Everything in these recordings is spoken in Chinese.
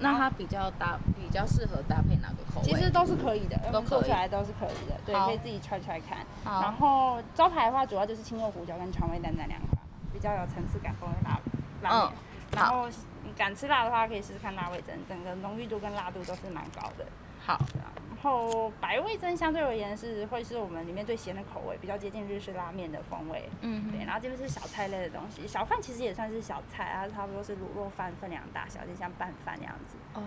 那它比较搭，比较适合搭配哪个口味？其实都是可以的，都做出来都是可以的。对，可以自己揣揣看。然后招牌的话，主要就是青肉胡椒跟川味蛋蛋两款，比较有层次感，风味辣辣。然后你敢吃辣的话，可以试试看辣味噌，整个浓郁度跟辣度都是蛮高的。好。然后白味噌相对而言是会是我们里面最咸的口味，比较接近日式拉面的风味。嗯，对。然后这边是小菜类的东西，小饭其实也算是小菜啊，差不多是卤肉饭分量大小，就像拌饭那样子。哦。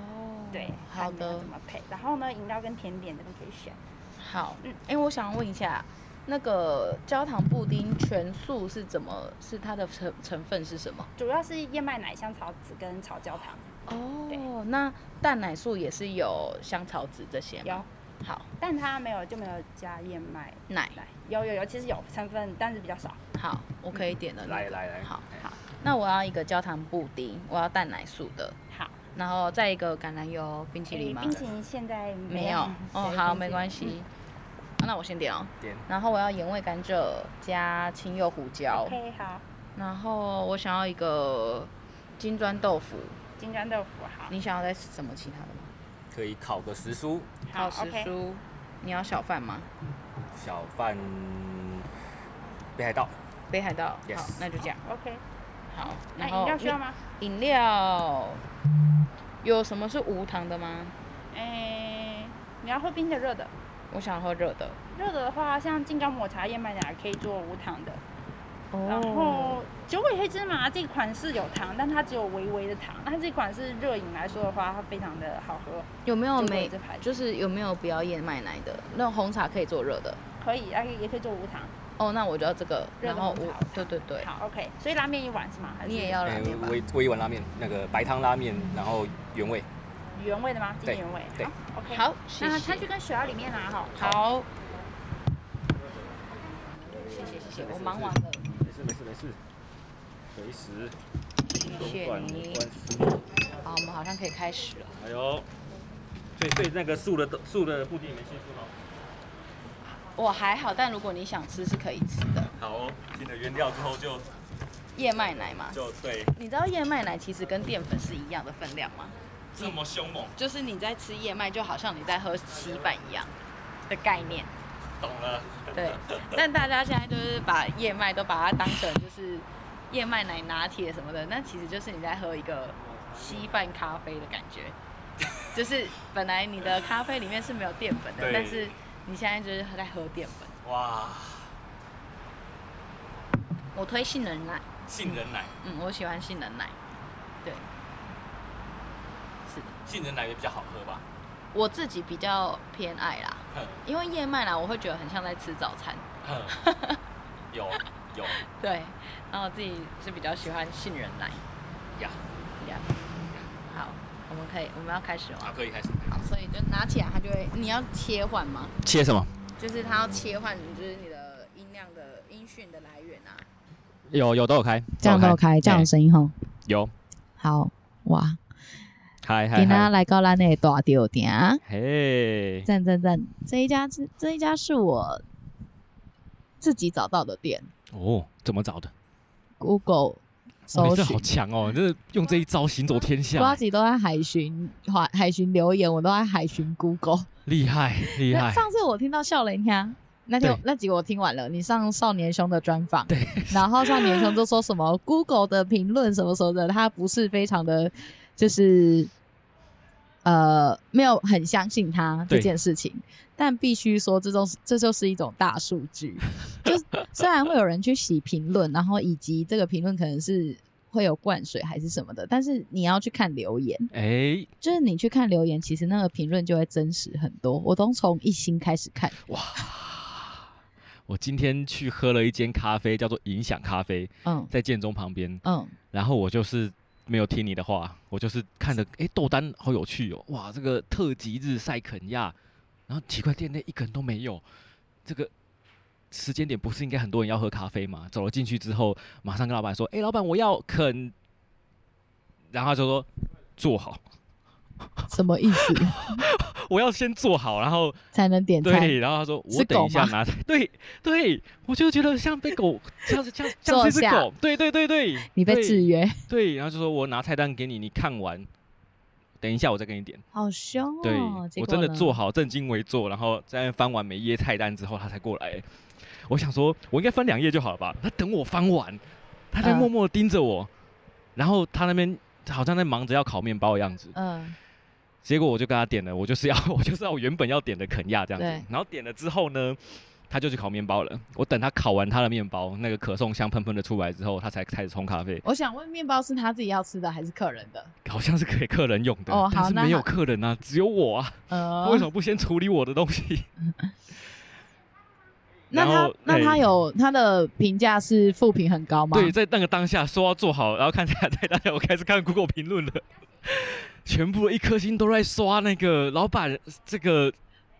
对，好的。怎么配？然后呢，饮料跟甜点这边可以选。好。嗯。哎，我想问一下，那个焦糖布丁全素是怎么？是它的成成分是什么？主要是燕麦奶、香草籽跟炒焦糖。哦，那蛋奶素也是有香草籽这些吗？有，好，但它没有就没有加燕麦奶。有有有，其实有成分，但是比较少。好，我可以点的。来来来，好好。那我要一个焦糖布丁，我要蛋奶素的。好，然后再一个橄榄油冰淇淋吗？冰淇淋现在没有。哦，好，没关系。那我先点哦。点。然后我要盐味甘蔗加青柚胡椒。OK，好。然后我想要一个金砖豆腐。金砖豆腐好，你想要再吃什么其他的吗？可以烤个时蔬，烤时蔬，你要小饭吗？小饭，北海道，北海道，好，那就这样，OK。好，那饮料需要吗？饮料有什么是无糖的吗？哎，你要喝冰的、热的？我想喝热的。热的的话，像金刚抹茶燕麦奶可以做无糖的。然后九尾黑芝麻这款是有糖，但它只有微微的糖。那这款是热饮来说的话，它非常的好喝。有没有没？就是有没有不要燕麦奶的？那种红茶可以做热的？可以，也可以也可以做无糖。哦，那我就要这个。热的红茶。对对对。好，OK。所以拉面一碗是吗？还是你也要拉面吧？我我一碗拉面，那个白汤拉面，然后原味。原味的吗？对，原味。对。OK。好，那餐具跟水要里面拿哈。好。谢谢谢谢，我忙完了。没事，随时。谢谢你。好，我们好像可以开始了。哎呦，所以所以那个素的素的布丁没先吃好。我还好，但如果你想吃是可以吃的。好哦，进了原料之后就。燕麦奶嘛。就对。你知道燕麦奶其实跟淀粉是一样的分量吗？这么凶猛。就是你在吃燕麦，就好像你在喝稀饭一样的概念。懂了。对，但大家现在就是把燕麦都把它当成就是燕麦奶拿铁什么的，那其实就是你在喝一个稀饭咖啡的感觉，就是本来你的咖啡里面是没有淀粉的，但是你现在就是在喝淀粉。哇！我推杏仁奶。杏仁奶。嗯，我喜欢杏仁奶。对。是的。杏仁奶也比较好喝吧？我自己比较偏爱啦，因为燕麦奶我会觉得很像在吃早餐。有 有。对，然后我自己是比较喜欢杏仁奶。呀呀。好，我们可以，我们要开始了。好，可以开始。好，所以就拿起来，它就会，你要切换吗？切什么？就是它要切换，就是你的音量的音讯的来源啊。有有都有开，这样都有开，这样的声音吼。有。好，哇。嗨嗨，今天来到咱的大稻埕，嘿，赞赞赞！这一家是这一家是我自己找到的店哦。怎么找的？Google 搜寻，这好强哦！就是用这一招行走天下。呱吉都在海巡海海巡留言，我都在海巡 Google，厉害厉害。上次我听到笑雷听，那天那集我听完了，你上少年兄的专访，对，然后少年兄就说什么 Google 的评论什么什么的，他不是非常的。就是，呃，没有很相信他这件事情，但必须说，这种这就是一种大数据。就 虽然会有人去洗评论，然后以及这个评论可能是会有灌水还是什么的，但是你要去看留言，哎、欸，就是你去看留言，其实那个评论就会真实很多。我都从一星开始看。哇！我今天去喝了一间咖啡，叫做影响咖啡，嗯，在建中旁边，嗯，然后我就是。没有听你的话，我就是看着，哎，豆丹好有趣哦，哇，这个特级日晒肯亚，然后奇怪，店内一个人都没有，这个时间点不是应该很多人要喝咖啡吗？走了进去之后，马上跟老板说，哎，老板我要肯，然后他就说坐好。什么意思？我要先做好，然后才能点菜。对，然后他说我等一下拿菜。对对，我就觉得像被狗，像像像这只狗。对对对对，你被制约。对，然后就说我拿菜单给你，你看完等一下我再给你点。好凶哦！对，我真的做好正襟危坐，然后在翻完每一页菜单之后，他才过来。我想说，我应该翻两页就好了吧？他等我翻完，他在默默盯着我，呃、然后他那边好像在忙着要烤面包的样子。嗯、呃。结果我就跟他点了，我就是要 我就是要我原本要点的肯亚这样子。然后点了之后呢，他就去烤面包了。我等他烤完他的面包，那个可颂香喷喷的出来之后，他才开始冲咖啡。我想问，面包是他自己要吃的还是客人的？好像是给客人用的。哦，好，但是没有客人啊，只有我啊。呃。为什么不先处理我的东西？那他那他有他的评价是负评很高吗？对，在那个当下说要做好，然后看起来在当下我开始看 Google 评论了，全部一颗星都在刷那个老板，这个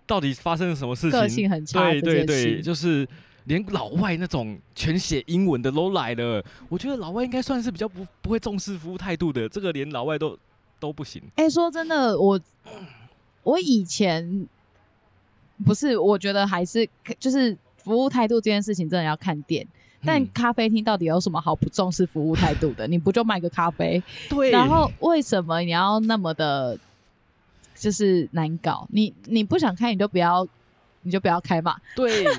到底发生了什么事情？个性很差，对对对，就是连老外那种全写英文的都来了。我觉得老外应该算是比较不不会重视服务态度的，这个连老外都都不行。哎、欸，说真的，我我以前不是，我觉得还是就是。服务态度这件事情真的要看店，但咖啡厅到底有什么好不重视服务态度的？你不就卖个咖啡？对。然后为什么你要那么的，就是难搞？你你不想开，你就不要，你就不要开嘛。对。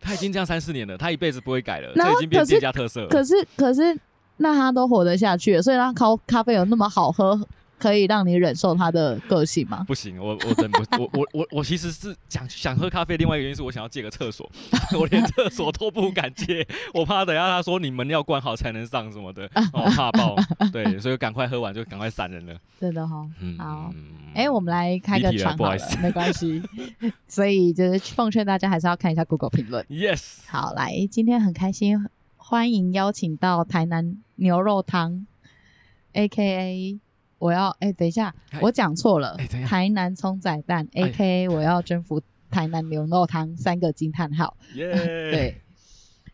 他已经这样三四年了，他一辈子不会改了，这已经变成店家特色了。可是可是，那他都活得下去了，所以他咖咖啡有那么好喝。可以让你忍受他的个性吗？不行，我我真不，我我我我其实是想想喝咖啡。另外一个原因是我想要借个厕所，我连厕所都不敢借，我怕等下他说你门要关好才能上什么的，我怕爆。对，所以赶快喝完就赶快散人了。真的哈，嗯、好。哎、欸，我们来开个场好了，没关系。所以就是奉劝大家还是要看一下 Google 评论。Yes。好，来，今天很开心，欢迎邀请到台南牛肉汤，AKA。我要哎、欸，等一下，我讲错了。欸、台南葱仔蛋，A.K.A. 我要征服台南牛肉汤，三个惊叹号。耶！对，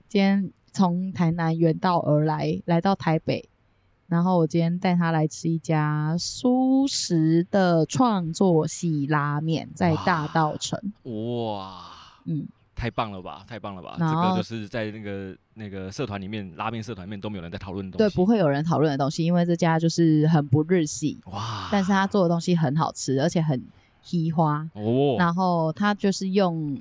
今天从台南远道而来，来到台北，然后我今天带他来吃一家素食的创作系拉面，在大道城。哇！嗯。太棒了吧！太棒了吧！后这个就是在那个那个社团里面，拉面社团里面都没有人在讨论的东西。对，不会有人讨论的东西，因为这家就是很不日系哇，但是他做的东西很好吃，而且很稀花哦。然后他就是用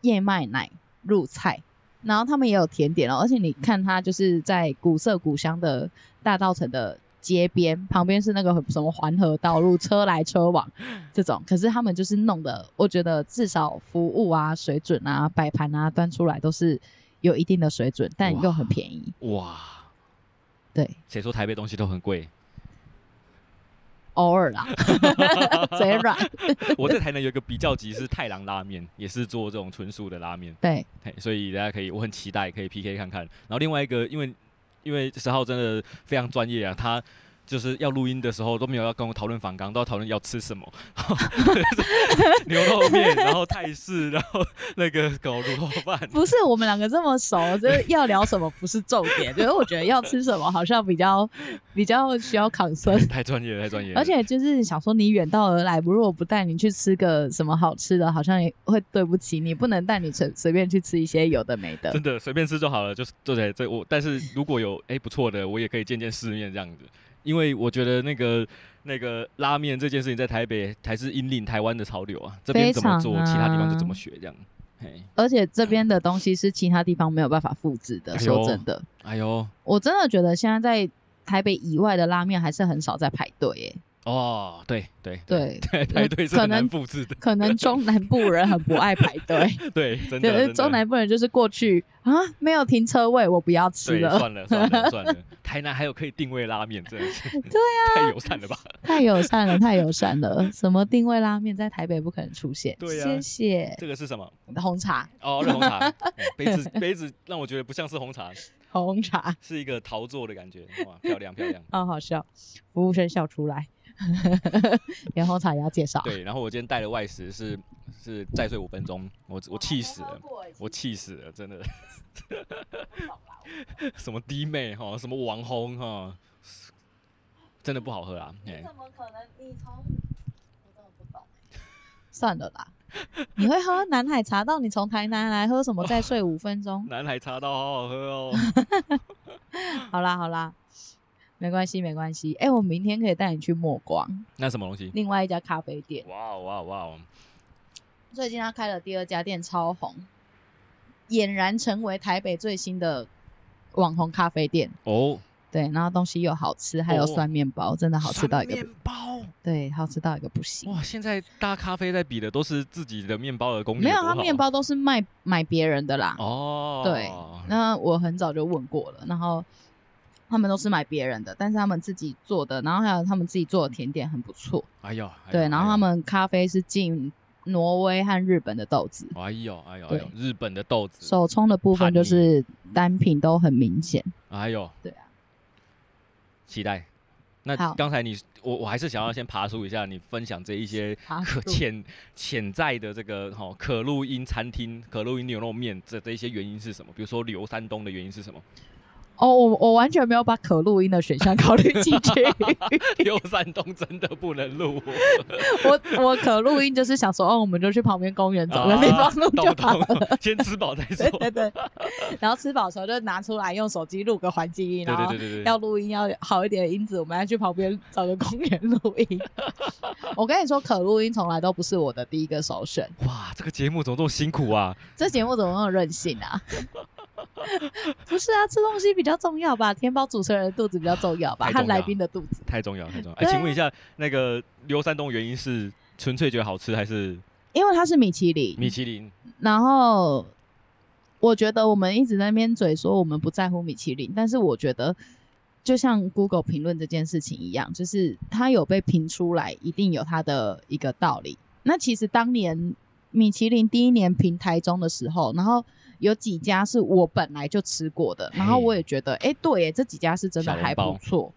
燕麦奶入菜，然后他们也有甜点哦，而且你看他就是在古色古香的大稻城的。街边旁边是那个什么环河道路，车来车往 这种，可是他们就是弄的，我觉得至少服务啊、水准啊、摆盘啊端出来都是有一定的水准，但又很便宜。哇，对，谁说台北东西都很贵？偶尔啦，嘴软。我在台南有一个比较级是太郎拉面，也是做这种纯素的拉面。对，所以大家可以，我很期待可以 PK 看看。然后另外一个，因为。因为十号真的非常专业啊，他就是要录音的时候都没有要跟我讨论访纲，都要讨论要吃什么，牛肉面，然后泰式，然后那个狗卤肉饭。不是我们两个这么熟，就是要聊什么不是重点，就是我觉得要吃什么好像比较 比较需要 concern。太专业了，太专业了。而且就是想说你远道而来，不如果不带你去吃个什么好吃的，好像也会对不起你，不能带你随随便去吃一些有的没的。真的随便吃就好了，就是对对对，我但是如果有哎不错的，我也可以见见世面这样子。因为我觉得那个那个拉面这件事情在台北还是引领台湾的潮流啊，这边怎么做，啊、其他地方就怎么学这样。嘿，而且这边的东西是其他地方没有办法复制的。哎、说真的，哎呦，我真的觉得现在在台北以外的拉面还是很少在排队耶。哦，对对对 对，排队是很难复制的。可能 中南部人很不爱排队。对，真的。中南部人就是过去啊，没有停车位，我不要吃了。算了算了算了。台南还有可以定位拉面，真的是。对啊。太友善了吧？太友善了，太友善了。什么定位拉面在台北不可能出现？对啊。谢谢。这个是什么？红茶。哦，热红茶。杯子杯子让我觉得不像是红茶。红茶。是一个陶做的感觉，哇，漂亮漂亮。好好笑，服务生笑出来。连红茶也要介绍。对，然后我今天带的外食是是再睡五分钟，我我气死了，我气死了，真的。什么弟妹哈，什么网红哈，真的不好喝啊！你怎么可能？你从我真的不懂。算了啦，你会喝南海茶道？你从台南来喝什么？再睡五分钟？南海茶道好好喝哦。好啦好啦。没关系，没关系。哎、欸，我明天可以带你去默光。那什么东西？另外一家咖啡店。哇哇哇！最近他开了第二家店，超红，俨然成为台北最新的网红咖啡店哦。对，然后东西又好吃，还有酸面包，哦、真的好吃到一个面包。对，好吃到一个不行。哇，现在大咖啡在比的都是自己的面包的工艺。没有，他面包都是卖买别人的啦。哦，对，那我很早就问过了，然后他们都是买别人的，但是他们自己做的，然后还有他们自己做的甜点很不错。哎呦，哎呦对，然后他们咖啡是进挪威和日本的豆子。哎呦，哎呦，哎呦，日本的豆子。手冲的部分就是单品都很明显。哎呦，对啊。期待。那刚才你我我还是想要先爬梳一下，你分享这一些可 潜潜在的这个哈可露因餐厅、可露因牛肉面这这一些原因是什么？比如说刘山东的原因是什么？哦，我我完全没有把可录音的选项考虑进去。刘山东真的不能录。我我可录音就是想说，哦，我们就去旁边公园找个地方录就好了。先吃饱再说。对对对。然后吃饱的时候就拿出来用手机录个环境音，然后要录音要好一点的音质，我们要去旁边找个公园录音。我跟你说，可录音从来都不是我的第一个首选。哇，这个节目怎么这么辛苦啊？这节目怎么那么任性啊？不是啊，吃东西比较重要吧？填饱主持人的肚子比较重要吧？看来宾的肚子太重要，太重要。哎、欸，请问一下，那个刘山东原因是纯粹觉得好吃，还是因为它是米其林？米其林。然后我觉得我们一直在那边嘴说我们不在乎米其林，但是我觉得就像 Google 评论这件事情一样，就是它有被评出来，一定有它的一个道理。那其实当年米其林第一年评台中的时候，然后。有几家是我本来就吃过的，然后我也觉得，哎、欸，对，这几家是真的还不错。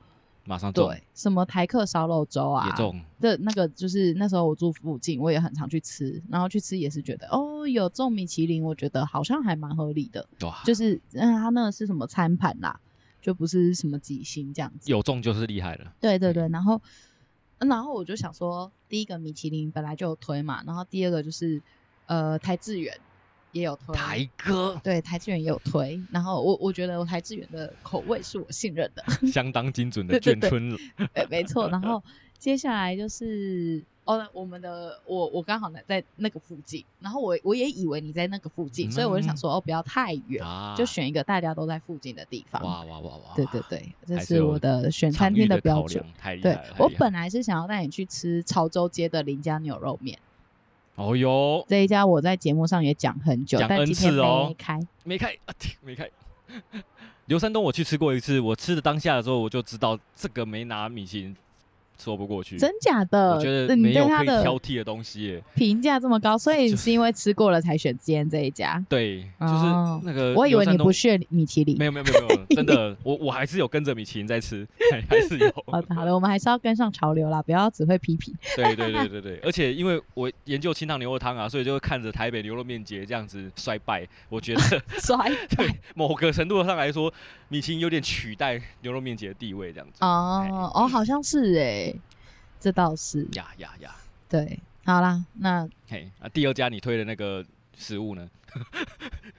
马上对，什么台客烧肉粥啊，的那个就是那时候我住附近，我也很常去吃，然后去吃也是觉得，哦，有中米其林，我觉得好像还蛮合理的。哇，就是嗯，他那个是什么餐盘啦，就不是什么几星这样子。有中就是厉害了。对对对，然后，然后我就想说，第一个米其林本来就有推嘛，然后第二个就是呃台志远。也有推台哥，对台志远也有推，然后我我觉得我台志远的口味是我信任的，相当精准的眷村了，对，没错。然后接下来就是哦，我们的我我刚好在那个附近，然后我我也以为你在那个附近，嗯、所以我就想说哦，不要太远，啊、就选一个大家都在附近的地方。哇哇哇哇！对对对，这是我的选餐厅的标准。对，我本来是想要带你去吃潮州街的林家牛肉面。哦哟，这一家我在节目上也讲很久，但今天没开，没开啊，没开。刘山东我去吃过一次，我吃的当下的时候我就知道这个没拿米其林。说不过去，真假的？我觉得没有可以挑剔的东西。评价这么高，所以你是因为吃过了才选今天这一家。对，就是那个。我以为你不屑米其林。没有没有没有没有，真的，我我还是有跟着米其林在吃，还 是有。好的好的，我们还是要跟上潮流啦，不要只会批评。对对对对对，而且因为我研究清汤牛肉汤啊，所以就会看着台北牛肉面节这样子衰败。我觉得衰对某个程度上来说，米其林有点取代牛肉面节的地位这样子。哦哦，好像是哎。这倒是呀呀呀！对，好啦，那嘿那，第二家你推的那个食物呢？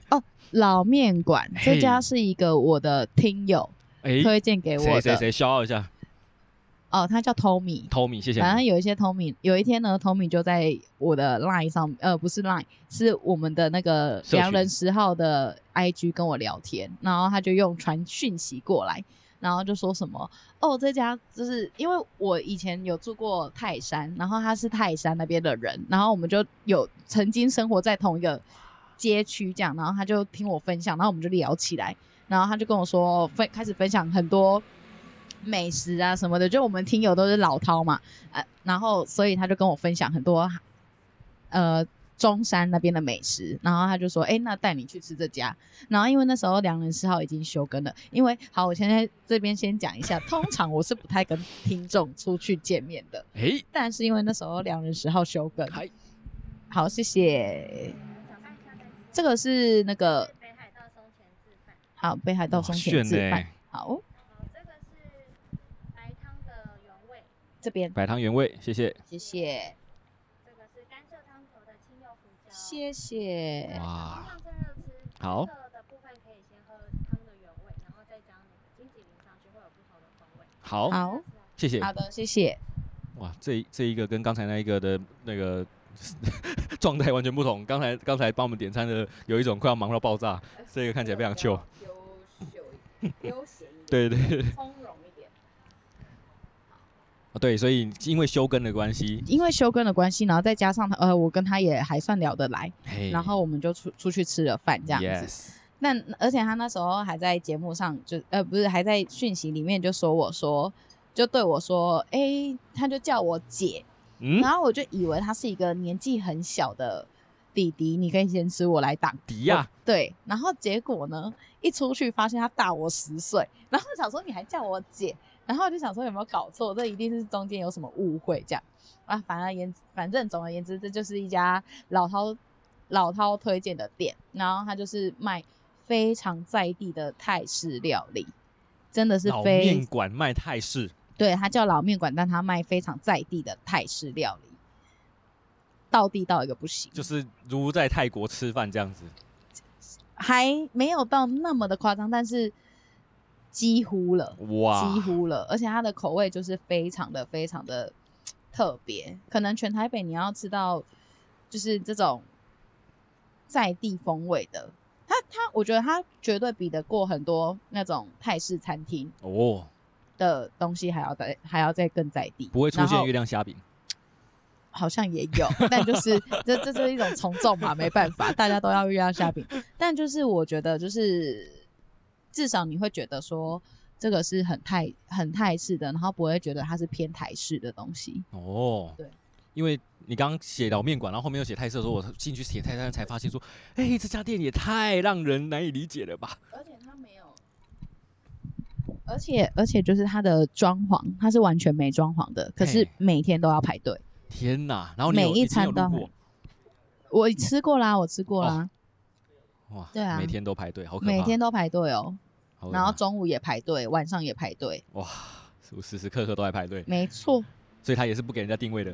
哦，老面馆这家是一个我的听友推荐给我的，谁谁谁消耗一下？哦，他叫 Tommy，Tommy，谢谢。反正有一些 Tommy，有一天呢，Tommy 就在我的 Line 上，呃，不是 Line，是我们的那个良人十号的 IG 跟我聊天，然后他就用传讯息过来。然后就说什么哦，这家就是因为我以前有住过泰山，然后他是泰山那边的人，然后我们就有曾经生活在同一个街区这样，然后他就听我分享，然后我们就聊起来，然后他就跟我说分开始分享很多美食啊什么的，就我们听友都是老饕嘛，呃，然后所以他就跟我分享很多呃。中山那边的美食，然后他就说：“哎、欸，那带你去吃这家。”然后因为那时候良人十号已经休更了，因为好，我现在这边先讲一下，通常我是不太跟听众出去见面的。哎、欸，但是因为那时候良人十号休更，好，谢谢。这个是那个北海道松前自饭，好，北海道松前自饭，好。这个是白汤的原味，这边白汤原味，谢谢，谢谢。谢谢。哇，好。好，好，谢谢。好的，谢谢。哇，这这一个跟刚才那一个的那个 状态完全不同。刚才刚才帮我们点餐的有一种快要忙到爆炸，这个看起来非常秀。悠闲对对对。对，所以因为休更的关系，因为休更的关系，然后再加上他，呃，我跟他也还算聊得来，hey, 然后我们就出出去吃了饭这样子。那.而且他那时候还在节目上就，就呃不是还在讯息里面就说我说，就对我说，哎、欸，他就叫我姐，嗯、然后我就以为他是一个年纪很小的弟弟，你可以先吃，我来挡敌呀。对，然后结果呢，一出去发现他大我十岁，然后想说你还叫我姐。然后我就想说有没有搞错，这一定是中间有什么误会这样啊。反而言反正总而言之，这就是一家老饕老饕推荐的店，然后他就是卖非常在地的泰式料理，真的是非老面馆卖泰式，对，他叫老面馆，但他卖非常在地的泰式料理，到地到一个不行，就是如在泰国吃饭这样子，还没有到那么的夸张，但是。几乎了，哇，几乎了，而且它的口味就是非常的非常的特别，可能全台北你要吃到就是这种在地风味的，它它，我觉得它绝对比得过很多那种泰式餐厅哦。的东西还要再还要再更在地，不会出现月亮虾饼，好像也有，但就是这这是一种从众嘛，没办法，大家都要月亮虾饼，但就是我觉得就是。至少你会觉得说这个是很泰很泰式的，然后不会觉得它是偏台式的东西哦。对，因为你刚刚写老面馆，然后后面又写泰式的时候，我进去写泰餐才发现说，哎、欸，这家店也太让人难以理解了吧？而且它没有，而且而且就是它的装潢，它是完全没装潢的，可是每天都要排队。天哪！然后每一餐都，我吃过啦，我吃过啦。哦哇，对啊，每天都排队，好可怕！每天都排队哦，然后中午也排队，晚上也排队。哇，是不是时时刻刻都在排队？没错，所以他也是不给人家定位的，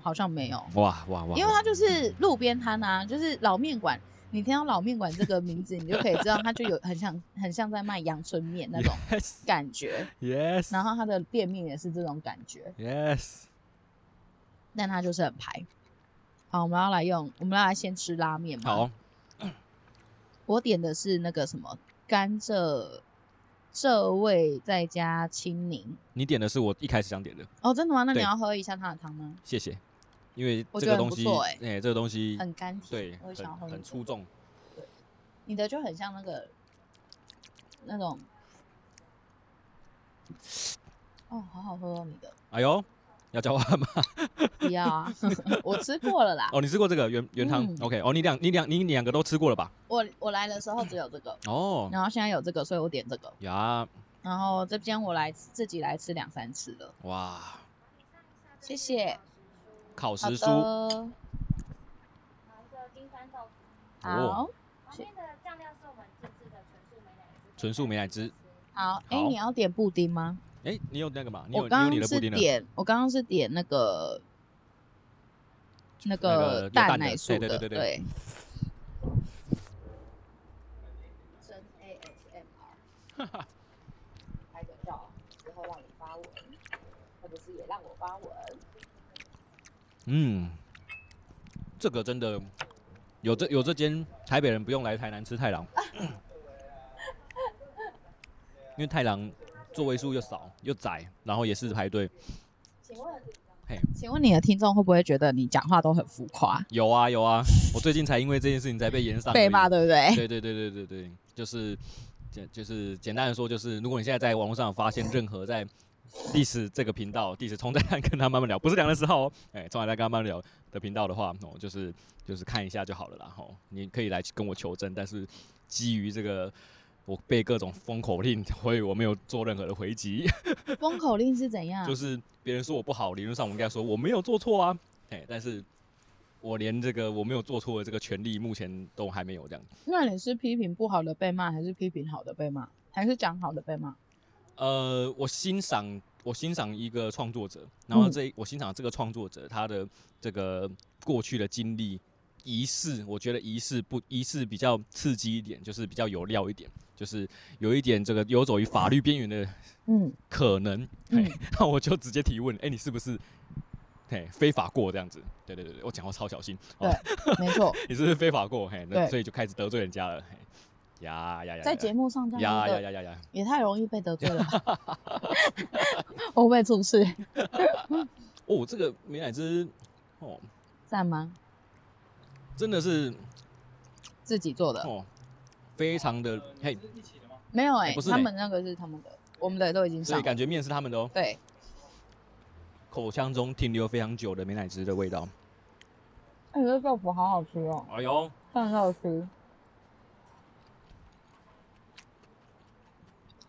好像没有。哇哇哇！因为他就是路边摊啊，就是老面馆。你听到老面馆这个名字，你就可以知道，它就有很像很像在卖阳春面那种 感觉。Yes。然后它的店面也是这种感觉。Yes。但它就是很排。好，我们要来用，我们要来先吃拉面嘛。好。我点的是那个什么甘蔗蔗味再加青柠。你点的是我一开始想点的哦，真的吗？那你要喝一下它的汤吗？谢谢，因为这个东西哎、这个东西很甘甜，对，很很出众。对，你的就很像那个那种，哦，好好喝哦，你的。哎呦。要交换吗？不要啊，我吃过了啦。哦，你吃过这个原原汤、嗯、？OK，哦，你两你两你两个都吃过了吧？我我来的时候只有这个哦，然后现在有这个，所以我点这个。呀，然后这边我来自己来吃两三次了。哇，谢谢。烤时酥。好，一个金山豆腐。好。旁边的酱料是我们自制的纯素美乃滋。纯素美奶汁。好，哎，你要点布丁吗？哎、欸，你有那个吗？你有我刚刚你有你的布丁的。点，我刚刚是点那个那个蛋奶素的，对对对对对。真 ASMR，哈哈，拍个照，之后让你发文，或者是也让我发文。嗯，这个真的有这有这间台北人不用来台南吃太郎，因为太郎。座位数又少又窄，然后也是排队。请问，嘿，请问你的听众会不会觉得你讲话都很浮夸？有啊有啊，我最近才因为这件事情才被延上被骂，对不对？对对对对对对，就是简就是简单的说，就是如果你现在在网络上发现任何在历史这个频道、历史冲在跟他慢慢聊，不是两人时候哦，哎，从来在跟他慢慢聊的频道的话，哦，就是就是看一下就好了啦，吼，你可以来跟我求证，但是基于这个。我被各种封口令，所以我没有做任何的回击。封口令是怎样？就是别人说我不好，理论上我应该说我没有做错啊。哎，但是我连这个我没有做错的这个权利，目前都还没有这样。那你是批评不好的被骂，还是批评好的被骂，还是讲好的被骂？呃，我欣赏我欣赏一个创作者，然后这、嗯、我欣赏这个创作者他的这个过去的经历。宜式，我觉得仪式不仪式比较刺激一点，就是比较有料一点，就是有一点这个游走于法律边缘的，嗯，可能，嗯，那我就直接提问，哎、欸，你是不是，嘿，非法过这样子？对对对对，我讲话超小心，对，没错，你是不是非法过？嘿，那所以就开始得罪人家了，嘿。呀呀呀！在节目上这样呀呀呀呀呀，也太容易被得罪了。我会不会出事？哦，这个美乃滋，哦，赞吗？真的是自己做的哦，非常的嘿。没有哎，不是他们那个是他们的，我们的都已经上。所以感觉面是他们的哦。对，口腔中停留非常久的美乃滋的味道。哎，这豆腐好好吃哦。哎呦，很好吃。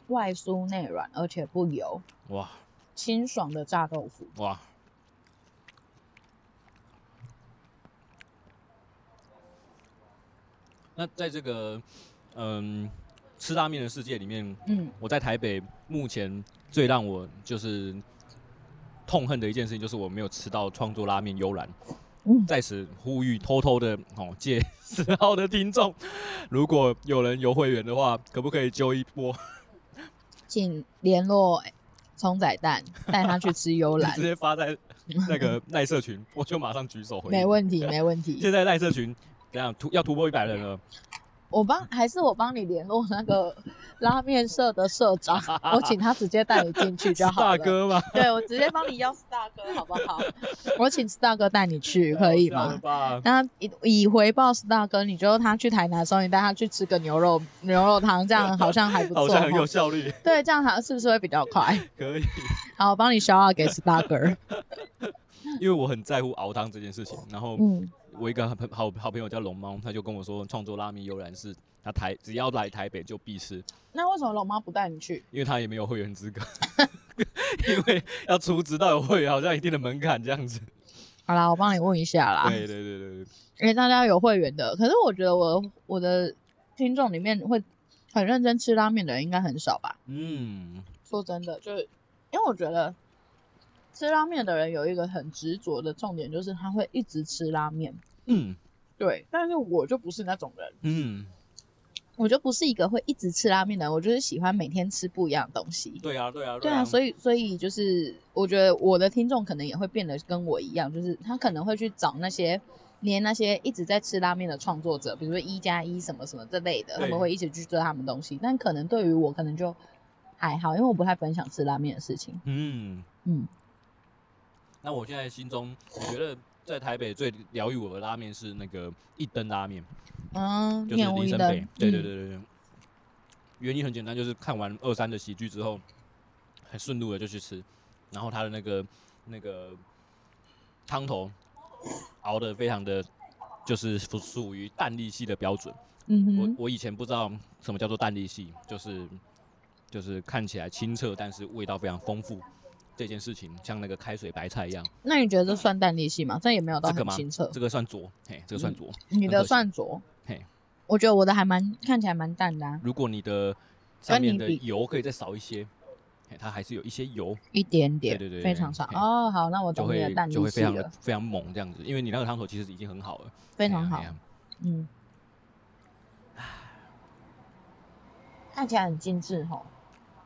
外酥内软，而且不油，哇！清爽的炸豆腐，哇！那在这个嗯吃拉面的世界里面，嗯，我在台北目前最让我就是痛恨的一件事情，就是我没有吃到创作拉面悠然。嗯，在此呼吁偷偷的哦借十号的听众，如果有人有会员的话，可不可以揪一波？请联络葱仔蛋，带他去吃悠然。直接发在 那个赖社群，我就马上举手回。没问题，没问题。现在赖社群怎样突要突破一百人了？我帮还是我帮你联络那个拉面社的社长，我请他直接带你进去就好了。大哥吗？对，我直接帮你邀大哥，好不好？我请大哥带你去，可以吗？那以以回报大哥，你就他去台南的时候，你带他去吃个牛肉牛肉汤，这样好像还不错，好像很有效率。对，这样好像是不是会比较快？可以。好，我帮你消化给大哥。因为我很在乎熬汤这件事情，然后嗯。我一个好好好朋友叫龙猫，他就跟我说，创作拉面悠然是他台只要来台北就必吃。那为什么龙猫不带你去？因为他也没有会员资格，因为要储值到有会员好像一定的门槛这样子。好啦，我帮你问一下啦。对对对对对。因为大家有会员的，可是我觉得我我的听众里面会很认真吃拉面的人应该很少吧？嗯，说真的，就是因为我觉得。吃拉面的人有一个很执着的重点，就是他会一直吃拉面。嗯，对。但是我就不是那种人。嗯，我就不是一个会一直吃拉面的人。我就是喜欢每天吃不一样的东西。对啊，对啊，对啊。所以，所以就是我觉得我的听众可能也会变得跟我一样，就是他可能会去找那些连那些一直在吃拉面的创作者，比如说一加一什么什么这类的，他们会一起去做他们东西。但可能对于我，可能就还好，因为我不太分享吃拉面的事情。嗯嗯。那我现在心中，我觉得在台北最疗愈我的拉面是那个一灯拉面，嗯，就是林森北，对对对对对。原因很简单，就是看完二三的喜剧之后，很顺路的就去吃，然后他的那个那个汤头熬的非常的，就是属于淡力系的标准。嗯哼，我我以前不知道什么叫做淡力系，就是就是看起来清澈，但是味道非常丰富。这件事情像那个开水白菜一样，那你觉得这算淡丽系吗？这也没有到很清澈，这个算浊，嘿，这个算浊。你的算浊，嘿，我觉得我的还蛮看起来蛮淡的。如果你的上面的油可以再少一些，嘿，它还是有一些油，一点点，对对对，非常少。哦，好，那我懂你的淡丽系了，就会非常非常猛这样子，因为你那个汤头其实已经很好了，非常好，嗯，看起来很精致吼。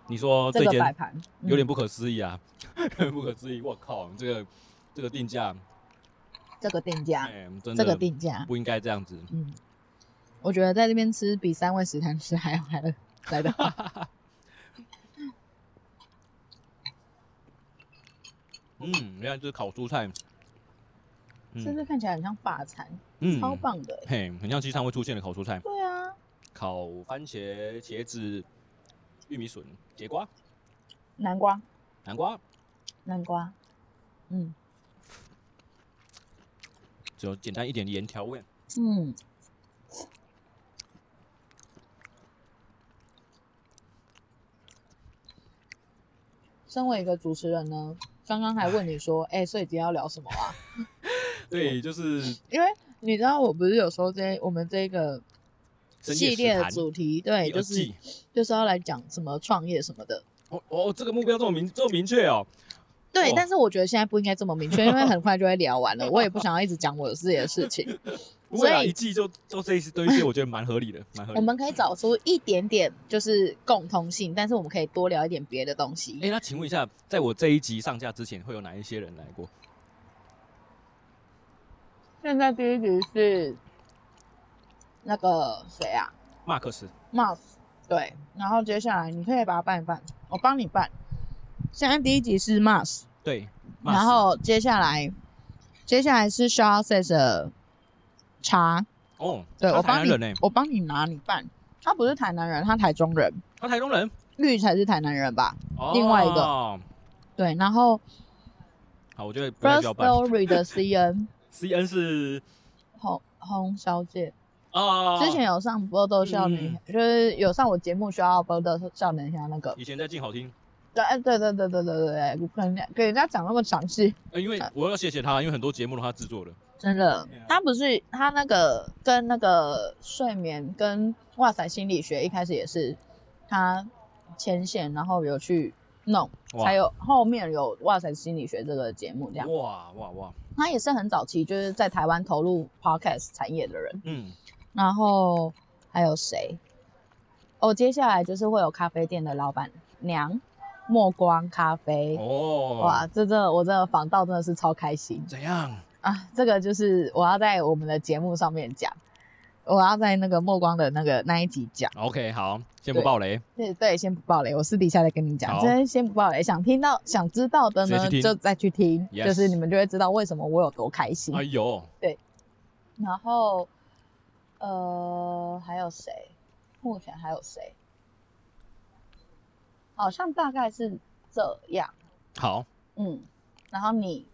你说这间有点不可思议啊，有 点不可思议！我靠，这个这个定价，这个定价，这个定价不应该这样子。嗯，我觉得在这边吃比三味食堂吃还要还 来的好。嗯，原来这是烤蔬菜，甚至看起来很像法餐，嗯，超棒的，嘿，很像西餐会出现的烤蔬菜。对啊，烤番茄、茄子。玉米笋、节瓜、南瓜、南瓜、南瓜，嗯，只有简单一点盐调味。嗯，身为一个主持人呢，刚刚还问你说，哎、欸，所以今天要聊什么啊？对，就是因为你知道，我不是有时候这我们这个。系列的主题对，就是就是要来讲什么创业什么的。哦哦，这个目标这么明这么明确哦。对，但是我觉得现在不应该这么明确，因为很快就会聊完了。我也不想要一直讲我自己的事情。所以一季就都这一些东西，我觉得蛮合理的，蛮合理。我们可以找出一点点就是共通性，但是我们可以多聊一点别的东西。哎、欸，那请问一下，在我这一集上架之前，会有哪一些人来过？现在第一集是那个谁啊？马克思。马斯。对，然后接下来你可以把它办一办，我帮你办。现在第一集是马斯。对。然后接下来，接下来是 Charles 的。茶哦，对我帮你，我帮你拿，你办。他不是台南人，他台中人。他台中人，绿才是台南人吧？哦、另外一个，对，然后好，我觉得 First Story 的 C N，C N 是洪洪小姐哦，之前有上《波多少年》嗯，就是有上我节目需要《波多少年》下那个，以前在静好听。对，对对对对对对对，不可能给人家讲那么详细。因为我要谢谢他，因为很多节目都他制作的。真的，他不是他那个跟那个睡眠跟哇塞心理学一开始也是他牵线，然后有去弄，才有后面有哇塞心理学这个节目这样。哇哇哇！他也是很早期就是在台湾投入 podcast 产业的人。嗯，然后还有谁？哦，接下来就是会有咖啡店的老板娘墨光咖啡。哦，哇，这这我真的访到真的是超开心。怎样？啊，这个就是我要在我们的节目上面讲，我要在那个墨光的那个那一集讲。OK，好，先不爆雷。对对，先不爆雷，我私底下再跟你讲。先先不爆雷，想听到想知道的呢，就再去听，yes. 就是你们就会知道为什么我有多开心。哎呦，对。然后，呃，还有谁？目前还有谁？好像大概是这样。好。嗯，然后你。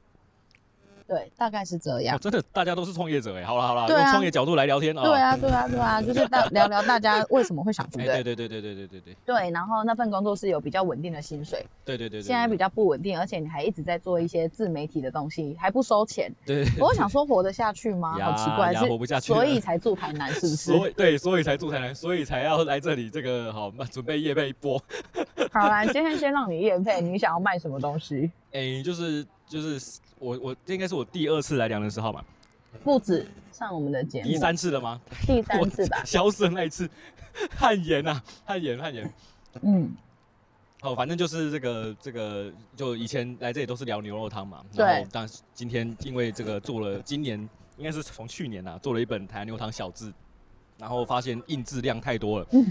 对，大概是这样。哦、真的，大家都是创业者哎。好了好了，用创业角度来聊天啊。对啊对啊对啊，就是大聊聊大家为什么会想创业。对对对对对对对对。对，然后那份工作是有比较稳定的薪水。对对对。现在比较不稳定，而且你还一直在做一些自媒体的东西，还不收钱。对。我想说活得下去吗？好奇怪，是活不下去，所以才住台南，是不是？所以对，所以才住台南，所以才要来这里。这个好，准备夜配一波。好啦，今天先让你夜配，你想要卖什么东西？哎，就是就是。我我这应该是我第二次来良人十号吧，不止上我们的节目，第三次了吗？第三次吧，消失那一次，汗颜呐，汗颜汗颜，嗯，哦，反正就是这个这个，就以前来这里都是聊牛肉汤嘛，对，然后但是今天因为这个做了，今年应该是从去年呐做了一本台南牛汤小志，然后发现印制量太多了。嗯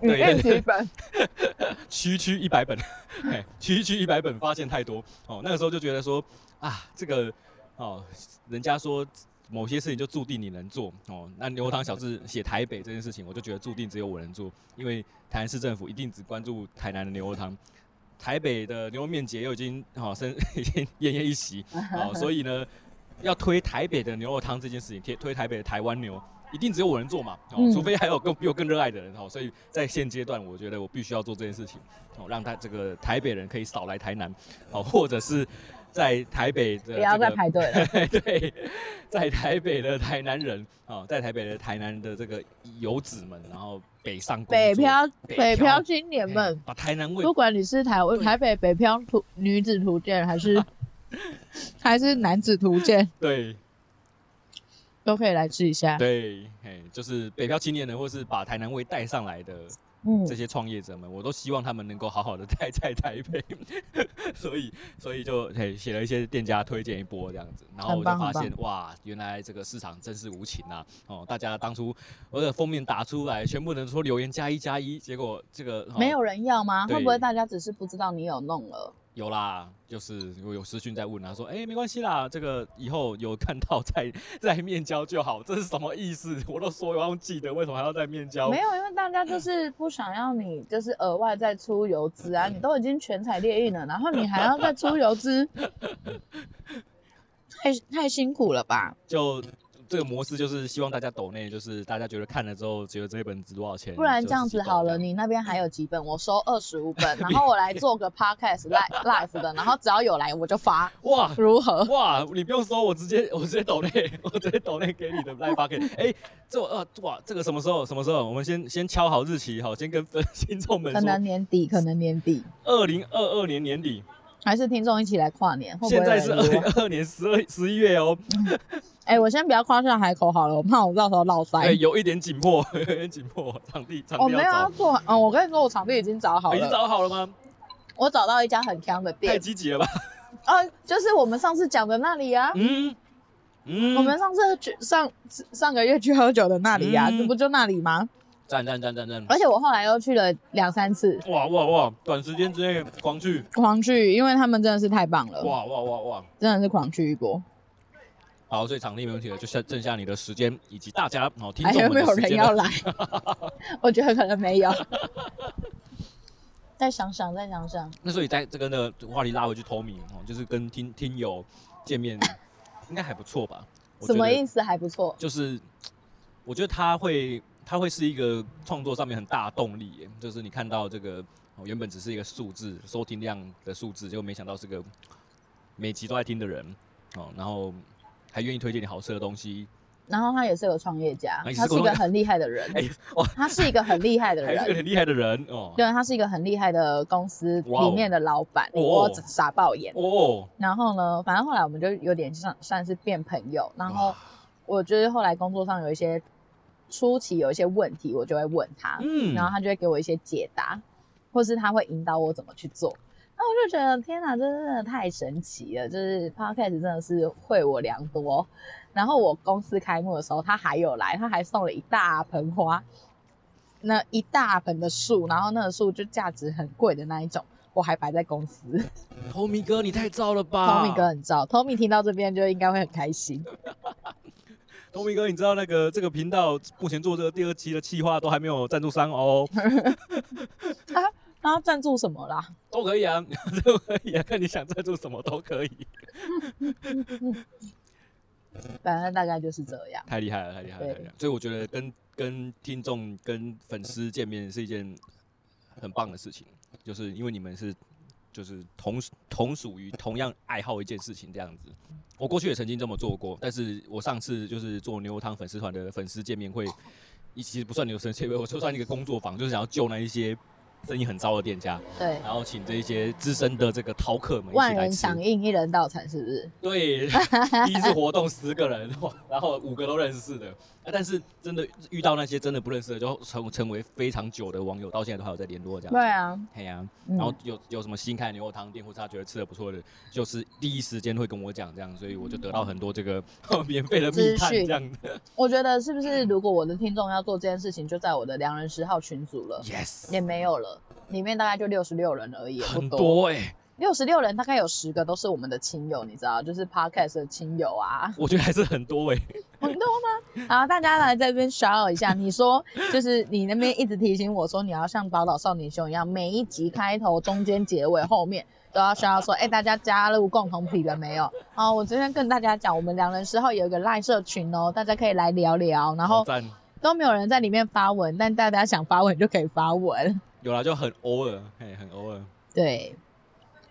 对，几本，区区一百本，哎，区区一百本，发现太多哦。那个时候就觉得说啊，这个哦，人家说某些事情就注定你能做哦。那牛肉汤小志写台北这件事情，我就觉得注定只有我能做，因为台南市政府一定只关注台南的牛肉汤，台北的牛肉面节又已经好生 已经奄奄一息哦，所以呢，要推台北的牛肉汤这件事情，推推台北的台湾牛。一定只有我能做嘛？哦，除非还有更比我更热爱的人哦，所以在现阶段，我觉得我必须要做这件事情哦，让他这个台北人可以少来台南哦，或者是在台北的、这个、不要再排队了。对，在台北的台南人哦，在台北的台南的这个游子们，然后北上北漂北漂青年们，把台南味，不管你是台台北北漂图女子图鉴，还是 还是男子图鉴，对。都可以来吃一下。对，嘿，就是北漂青年人，或是把台南味带上来的嗯这些创业者们，嗯，我都希望他们能够好好的 待在台北。所以，所以就嘿写了一些店家推荐一波这样子，然后我就发现哇，原来这个市场真是无情啊！哦，大家当初我的封面打出来，全部人说留言加一加一，结果这个没有人要吗？会不会大家只是不知道你有弄了？有啦，就是我有私讯在问他说，哎、欸，没关系啦，这个以后有看到再再 面交就好。这是什么意思？我都说我要记得，为什么还要再面交？没有，因为大家就是不想要你，就是额外再出游资啊。你都已经全彩列印了，然后你还要再出游资，太太辛苦了吧？就。这个模式就是希望大家抖内，就是大家觉得看了之后觉得这一本值多少钱。不然这样子好了，你那边还有几本，我收二十五本，然后我来做个 podcast live live 的，然后只要有来我就发。哇，如何？哇，你不用收，我直接我直接抖内，我直接抖内给你的 live 你。哎，这呃哇，这个什么时候？什么时候？我们先先敲好日期，好，先跟分听众们。可能年底，可能年底。二零二二年年底。还是听众一起来跨年？会不会现在是二零二二年十二十一月哦。哎、欸，我先不要夸下海口好了，我怕我到时候落腮。对，有一点紧迫，有点紧迫。场地，场地。我没有要做，嗯、哦，我跟你说，我场地已经找好了。已经找好了吗？我找到一家很强的店。太积极了吧？啊，就是我们上次讲的那里啊。嗯嗯。我们上次去上上个月去喝酒的那里呀、啊，这、嗯、不就那里吗？赞赞赞赞赞！而且我后来又去了两三次。哇哇哇！短时间之内狂去。狂去，因为他们真的是太棒了。哇哇哇哇！真的是狂去一波。好，所以场地没问题了，就剩剩下你的时间以及大家好听有没有人要来？我觉得可能没有。再想想，再想想。那所以在这个呢话题拉回去，Tommy 哦，就是跟听听友见面，应该还不错吧？什么意思？还不错？就是我觉得他会，他会是一个创作上面很大的动力耶。就是你看到这个原本只是一个数字收听量的数字，结果没想到是个每集都在听的人哦，然后。还愿意推荐你好吃的东西，然后他也是个创业家，他是一个很厉害的人。哎，他是一个很厉害的人，还是个很厉害的人哦。对，他是一个很厉害的公司里面的老板，我傻爆眼哦。然后呢，反正后来我们就有点算算是变朋友。然后我觉得后来工作上有一些初期有一些问题，我就会问他，嗯，然后他就会给我一些解答，或是他会引导我怎么去做。那我就觉得天哪，这真的太神奇了！就是 Podcast 真的是惠我良多。然后我公司开幕的时候，他还有来，他还送了一大盆花，那一大盆的树，然后那个树就价值很贵的那一种，我还摆在公司。Tommy 哥，你太糟了吧？Tommy 哥很糟，Tommy 听到这边就应该会很开心。Tommy 哥，你知道那个这个频道目前做这个第二期的企划都还没有赞助商哦。他他赞助什么啦？都可以啊，都可以啊，看你想赞助什么都可以。反正大概就是这样。太厉害了，太厉害了，太厉害了！所以我觉得跟跟听众、跟粉丝见面是一件很棒的事情，就是因为你们是就是同同属于同样爱好一件事情这样子。我过去也曾经这么做过，但是我上次就是做牛肉汤粉丝团的粉丝见面会，其实不算牛生切会，我就算一个工作坊，就是想要救那一些。生意很糟的店家，对，然后请这一些资深的这个饕客们，万人响应，一人到场，是不是？对，第一次活动十个人，然后五个都认识的。但是真的遇到那些真的不认识的，就成成为非常久的网友，到现在都还有在联络这样。对啊。然后有有什么新开的牛肉汤店，或者他觉得吃的不错的，就是第一时间会跟我讲这样，所以我就得到很多这个 免费的密探这样的。我觉得是不是如果我的听众要做这件事情，就在我的良人十号群组了？Yes，也没有了，里面大概就六十六人而已，很多哎、欸。六十六人，大概有十个都是我们的亲友，你知道，就是 Podcast 的亲友啊。我觉得还是很多哎、欸，很多吗？好，大家来这边 shout 一下。你说，就是你那边一直提醒我说，你要像宝岛少年兄一样，每一集开头、中间、结尾、后面都要 shout 说，哎、欸，大家加入共同体了没有？啊，我今天跟大家讲，我们两人之后有一个赖社群哦，大家可以来聊聊。然后都没有人在里面发文，但大家想发文就可以发文。有啦，就很偶尔，嘿，很偶尔。对。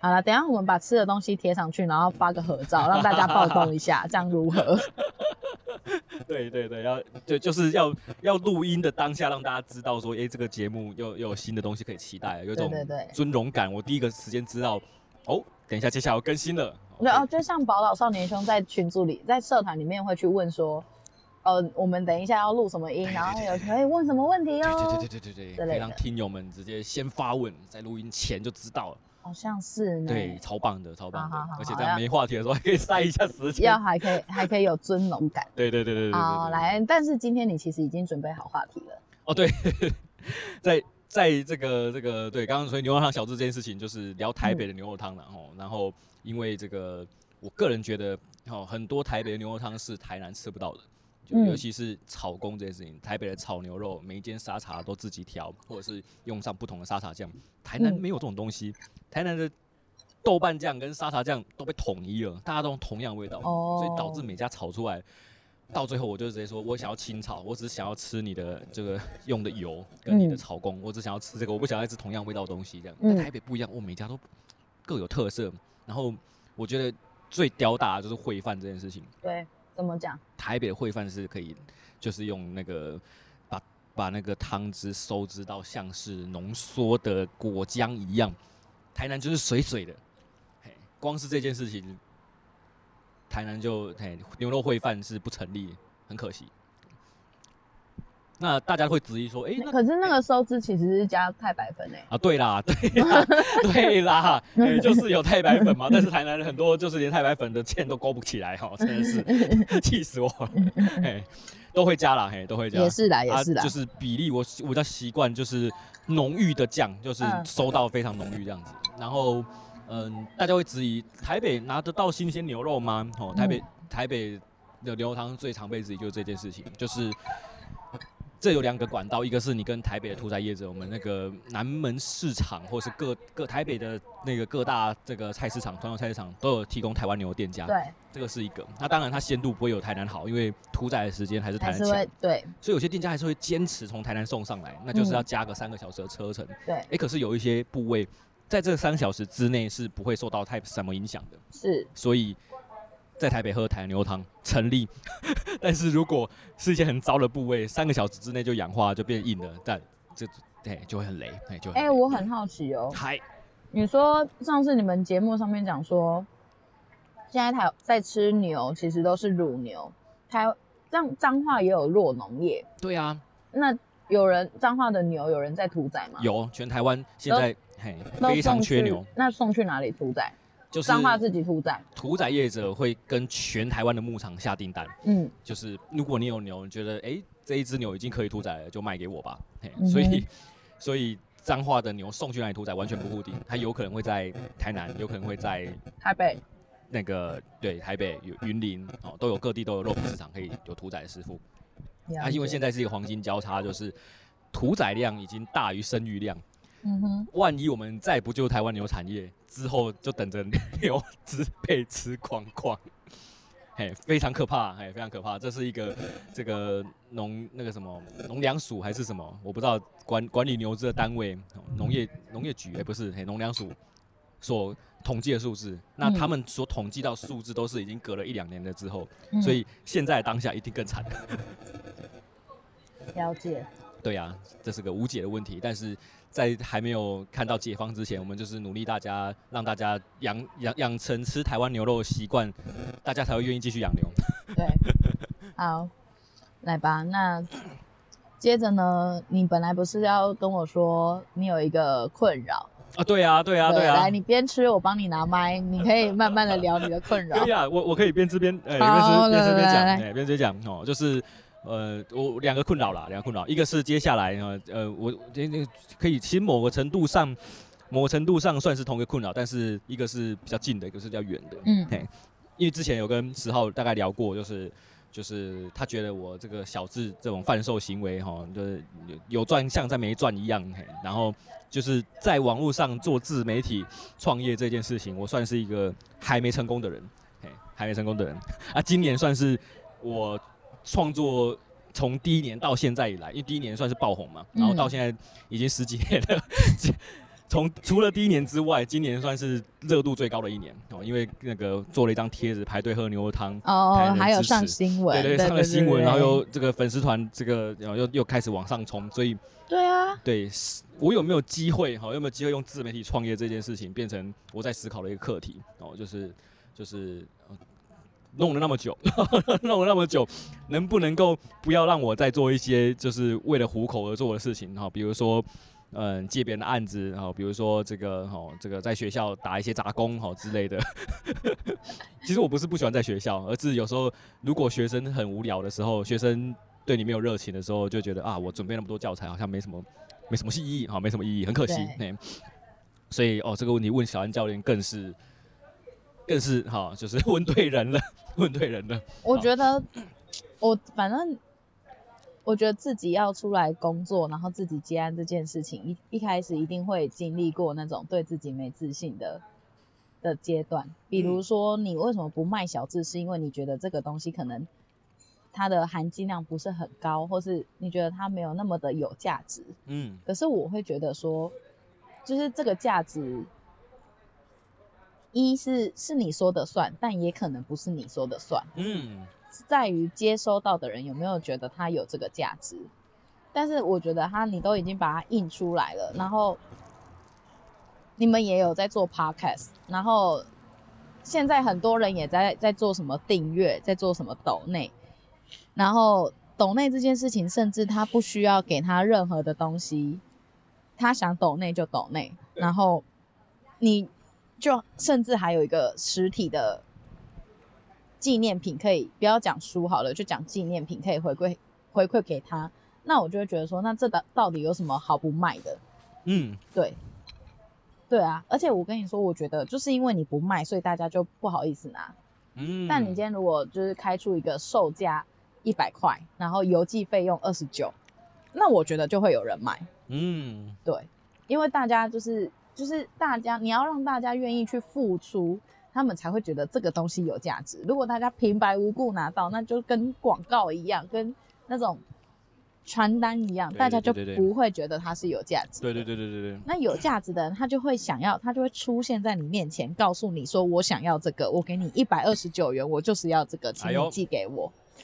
好了，等一下我们把吃的东西贴上去，然后发个合照，让大家曝光一下，这样如何？对对对，要就就是要要录音的当下，让大家知道说，哎、欸，这个节目又又有新的东西可以期待，有种尊荣感。我第一个时间知道，哦，等一下接下来要更新了。对哦，就像宝岛少年兄在群组里，在社团里面会去问说，呃，我们等一下要录什么音，然后有可以问什么问题哦。对对对对对对，可以让听友们直接先发问，在录音前就知道了。好像是对，超棒的，超棒的，而且在没话题的时候还可以塞一下时间，要还可以还可以有尊荣感。对对对对对。好，来，但是今天你其实已经准备好话题了。哦，对，在在这个这个对，刚刚说牛肉汤小志这件事情，就是聊台北的牛肉汤了哦。然后因为这个，我个人觉得哦，很多台北的牛肉汤是台南吃不到的。尤其是炒工这件事情，嗯、台北的炒牛肉，每一间沙茶都自己调，或者是用上不同的沙茶酱。台南没有这种东西，嗯、台南的豆瓣酱跟沙茶酱都被统一了，大家都用同样味道，哦、所以导致每家炒出来，到最后我就直接说，我想要清炒，我只是想要吃你的这个用的油跟你的炒工，嗯、我只想要吃这个，我不想要吃同样味道的东西这样。但台北不一样，我每家都各有特色。然后我觉得最屌打的就是烩饭这件事情。对。怎么讲？台北的烩饭是可以，就是用那个把把那个汤汁收汁到像是浓缩的果浆一样。台南就是水水的，嘿，光是这件事情，台台南就嘿牛肉烩饭是不成立，很可惜。那大家会质疑说，哎、欸，可是那个收汁其实是加太白粉诶、欸。啊，对啦，对啦，对啦，欸、就是有太白粉嘛。但是台南人很多就是连太白粉的芡都勾不起来哈，真的是气死我了。嘿，都会加啦，嘿，都会加。也是啦，也是啦。啊、就是比例我我比较习惯就是浓郁的酱，就是收到非常浓郁这样子。然后，嗯，大家会质疑台北拿得到新鲜牛肉吗？哦，台北台北的牛肉汤最常被质疑就是这件事情，就是。这有两个管道，一个是你跟台北的屠宰业者，我们那个南门市场，或是各各台北的那个各大这个菜市场、传统菜市场都有提供台湾牛的店家。对，这个是一个。那当然它鲜度不会有台南好，因为屠宰的时间还是台南强。对。所以有些店家还是会坚持从台南送上来，那就是要加个三个小时的车程。对。哎，可是有一些部位，在这三个小时之内是不会受到太什么影响的。是。所以。在台北喝台牛汤成立，但是如果是一些很糟的部位，三个小时之内就氧化就变硬了，但这对就会很雷，哎就哎、欸，我很好奇哦，嗨，你说上次你们节目上面讲说，现在台在吃牛其实都是乳牛，台彰彰化也有弱农业，对啊，那有人彰化的牛有人在屠宰吗？有，全台湾现在嘿非常缺牛，那送去哪里屠宰？就是彰化自己屠宰，屠宰业者会跟全台湾的牧场下订单。嗯，就是如果你有牛，你觉得哎、欸、这一只牛已经可以屠宰了，就卖给我吧。嘿，嗯、所以所以彰化的牛送去哪里屠宰完全不固定，它有可能会在台南，有可能会在台北，那个对台北有云林哦，都有各地都有肉品市场可以有屠宰的师傅。啊，因为现在是一个黄金交叉，就是屠宰量已经大于生育量。嗯哼，万一我们再不救台湾牛产业，之后就等着牛 只被吃光光，嘿，非常可怕，嘿，非常可怕。这是一个这个农那个什么农粮署还是什么，我不知道管管理牛只的单位，农业农业局哎，不是，嘿，农粮署所统计的数字。那他们所统计到数字都是已经隔了一两年了之后，所以现在当下一定更惨。了解。对呀、啊，这是个无解的问题，但是。在还没有看到解放之前，我们就是努力大家让大家养养养成吃台湾牛肉的习惯，大家才会愿意继续养牛。对，好，来吧。那接着呢，你本来不是要跟我说你有一个困扰啊？对啊，对啊，对啊。来，你边吃，我帮你拿麦，你可以慢慢的聊你的困扰。可以啊，我我可以边吃边哎边吃边吃边讲，哎，边吃边讲哦，就是。呃，我两个困扰啦，两个困扰，一个是接下来呢，呃，我这这可以，其实某个程度上，某个程度上算是同一个困扰，但是一个是比较近的，一个是比较远的，嗯，嘿，因为之前有跟十号大概聊过，就是就是他觉得我这个小智这种贩售行为哈，就是有赚像在没赚一样，嘿，然后就是在网络上做自媒体创业这件事情，我算是一个还没成功的人，嘿，还没成功的人，啊，今年算是我。创作从第一年到现在以来，因为第一年算是爆红嘛，然后到现在已经十几年了。从、嗯、除了第一年之外，今年算是热度最高的一年哦，因为那个做了一张贴纸排队喝牛肉汤哦，还有上新闻，对对，对，上了新闻，然后又这个粉丝团这个然后又又开始往上冲，所以对啊，对我有没有机会哈？有没有机会用自媒体创业这件事情变成我在思考的一个课题哦？就是就是。弄了那么久，弄了那么久，能不能够不要让我再做一些就是为了糊口而做的事情哈？比如说，嗯，借别人的案子，然后比如说这个哈，这个在学校打一些杂工哈之类的。其实我不是不喜欢在学校，而是有时候如果学生很无聊的时候，学生对你没有热情的时候，就觉得啊，我准备那么多教材好像没什么，没什么意义哈，没什么意义，很可惜。所以哦，这个问题问小安教练更是。更是哈，就是 问对人了，问对人了。我觉得，我反正我觉得自己要出来工作，然后自己接案这件事情，一一开始一定会经历过那种对自己没自信的的阶段。比如说，你为什么不卖小智？是因为你觉得这个东西可能它的含金量不是很高，或是你觉得它没有那么的有价值。嗯。可是我会觉得说，就是这个价值。一是是你说的算，但也可能不是你说的算。嗯，是在于接收到的人有没有觉得它有这个价值。但是我觉得他，你都已经把它印出来了，然后你们也有在做 podcast，然后现在很多人也在在做什么订阅，在做什么抖内，然后抖内这件事情，甚至他不需要给他任何的东西，他想抖内就抖内，然后你就甚至还有一个实体的纪念品，可以不要讲书好了，就讲纪念品可以回馈回馈给他，那我就会觉得说，那这到到底有什么好不卖的？嗯，对。对啊，而且我跟你说，我觉得就是因为你不卖，所以大家就不好意思拿。嗯，但你今天如果就是开出一个售价一百块，然后邮寄费用二十九，那我觉得就会有人买。嗯，对，因为大家就是就是大家，你要让大家愿意去付出，他们才会觉得这个东西有价值。如果大家平白无故拿到，那就跟广告一样，跟那种。传单一样，大家就不会觉得它是有价值。对对对对对对。那有价值的人，他就会想要，他就会出现在你面前，告诉你说：“我想要这个，我给你一百二十九元，我就是要这个，请你寄给我，哎、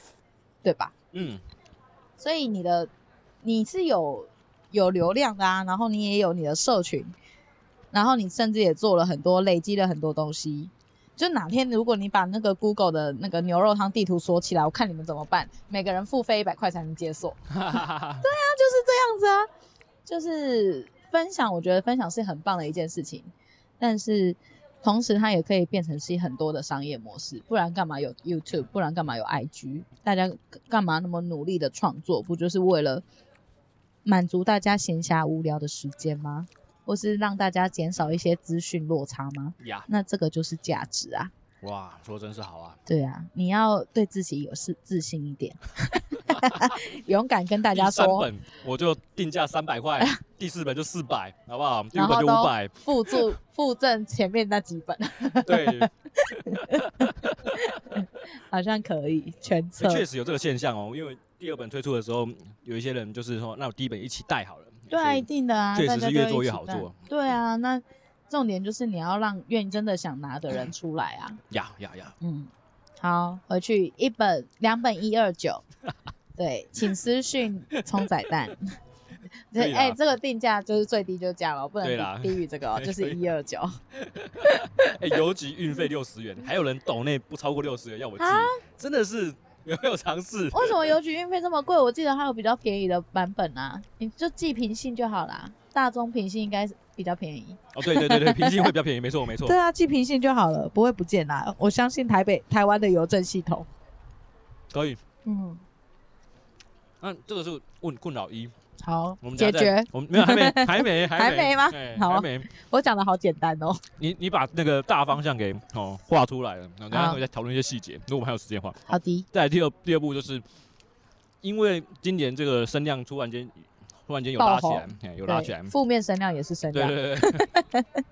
对吧？”嗯。所以你的你是有有流量的啊，然后你也有你的社群，然后你甚至也做了很多，累积了很多东西。就哪天如果你把那个 Google 的那个牛肉汤地图锁起来，我看你们怎么办？每个人付费一百块才能解锁。对啊，就是这样子啊，就是分享，我觉得分享是很棒的一件事情，但是同时它也可以变成是很多的商业模式，不然干嘛有 YouTube？不然干嘛有 IG？大家干嘛那么努力的创作？不就是为了满足大家闲暇无聊的时间吗？或是让大家减少一些资讯落差吗？呀，那这个就是价值啊！哇，说真是好啊！对啊，你要对自己有自自信一点，勇敢跟大家说。三本我就定价三百块，第四本就四百，好不好？第五本就五百，附注附赠前面那几本。对，好像可以全册。确实有这个现象哦，因为第二本推出的时候，有一些人就是说，那我第一本一起带好了。对啊，一定的啊，确实是越做越好做。对啊，那重点就是你要让愿意真的想拿的人出来啊。呀呀呀！嗯，好，回去一本两本一二九，对，请私讯葱仔蛋。对，哎、欸，这个定价就是最低就这样了，不能低于这个哦，就是一二九。哎，邮局运费六十元，还有人抖内不超过六十元要我寄，真的是。有没有尝试？为什么邮局运费这么贵？我记得还有比较便宜的版本啊，你就寄平信就好啦。大中平信应该是比较便宜。哦，对对对对，平信会比较便宜，没错没错。对啊，寄平信就好了，不会不见啦。我相信台北、台湾的邮政系统可以。嗯，那这个是问困扰一。好，我们解决。我们没有，还没，还没，还没吗？好，还没。我讲的好简单哦。你你把那个大方向给哦画出来了，然后等下我再讨论一些细节。如果我们还有时间的话。好的。再来第二第二步就是，因为今年这个声量突然间突然间有拉起来，有拉起来。负面声量也是声量。对对对。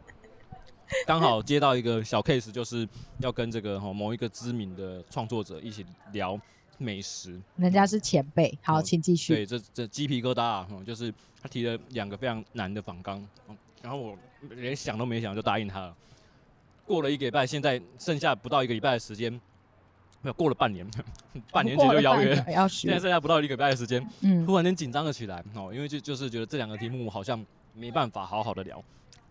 刚好接到一个小 case，就是要跟这个哈某一个知名的创作者一起聊。美食，人家是前辈。好，请继续。对，这这鸡皮疙瘩啊，就是他提了两个非常难的仿纲，然后我连想都没想就答应他了。过了一个礼拜，现在剩下不到一个礼拜的时间，没有过了半年，半年前就邀约，现在剩下不到一个礼拜的时间，嗯，突然间紧张了起来哦，因为就就是觉得这两个题目好像没办法好好的聊，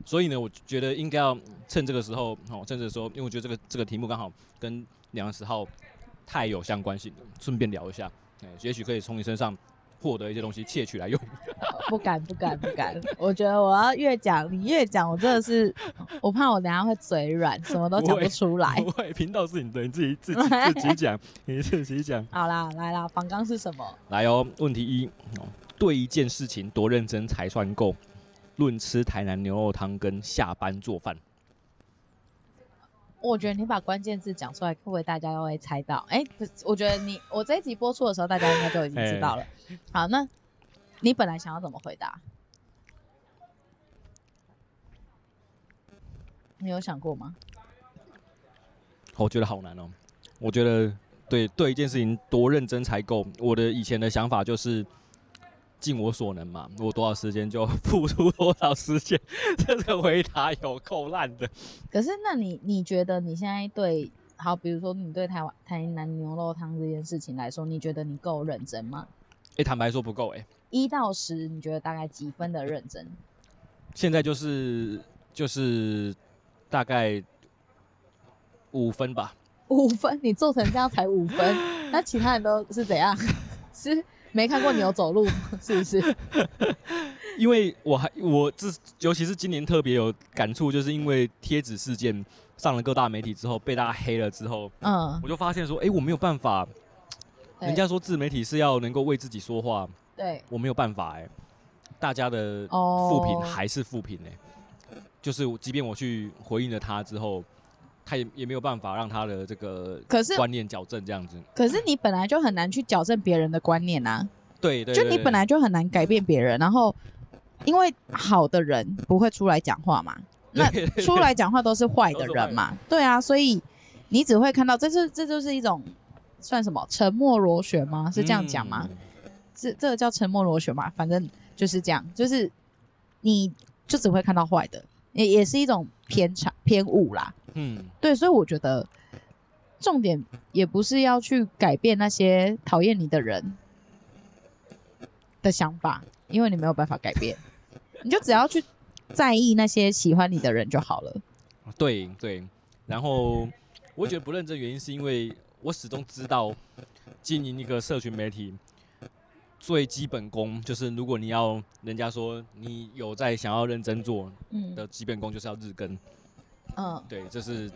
所以呢，我觉得应该要趁这个时候哦，趁这个时候，因为我觉得这个这个题目刚好跟两个十号。太有相关性了，顺便聊一下，哎，也许可以从你身上获得一些东西，窃取来用。不敢，不敢，不敢！我觉得我要越讲，你越讲，我真的是，我怕我等下会嘴软，什么都讲不出来。不会，频道是你的，你自己自己 自己讲，你自己讲。好啦，来啦，访纲是什么？来哦，问题一，对一件事情多认真才算够？论吃台南牛肉汤跟下班做饭。我觉得你把关键字讲出来，会不会大家都会猜到？哎、欸，不，我觉得你我这一集播出的时候，大家应该都已经知道了。欸、好，那你本来想要怎么回答？你有想过吗？我觉得好难哦。我觉得对对一件事情多认真才够。我的以前的想法就是。尽我所能嘛，我多少时间就 付出多少时间。这个回答有够烂的。可是，那你你觉得你现在对好，比如说你对台湾台南牛肉汤这件事情来说，你觉得你够认真吗？哎、欸，坦白说不够哎、欸。一到十，你觉得大概几分的认真？现在就是就是大概五分吧。五分？你做成这样才五分？那其他人都是怎样？是没看过牛走路 是不是？因为我还我这尤其是今年特别有感触，就是因为贴纸事件上了各大媒体之后，被大家黑了之后，嗯，我就发现说，哎、欸，我没有办法。人家说自媒体是要能够为自己说话，对，我没有办法哎、欸。大家的负评还是负评哎，就是即便我去回应了他之后，他也也没有办法让他的这个可是观念矫正这样子。可是你本来就很难去矫正别人的观念啊，对对，对，就你本来就很难改变别人，然后因为好的人不会出来讲话嘛，那出来讲话都是坏的人嘛，对啊，所以你只会看到这是这就是一种。算什么？沉默螺旋吗？是这样讲吗？嗯、是这个叫沉默螺旋嘛？反正就是这样，就是你就只会看到坏的，也也是一种偏差偏误啦。嗯，对，所以我觉得重点也不是要去改变那些讨厌你的人的想法，因为你没有办法改变，你就只要去在意那些喜欢你的人就好了。对对，然后我觉得不认真原因是因为。我始终知道，经营一个社群媒体最基本功就是，如果你要人家说你有在想要认真做的基本功，就是要日更。嗯，对，这是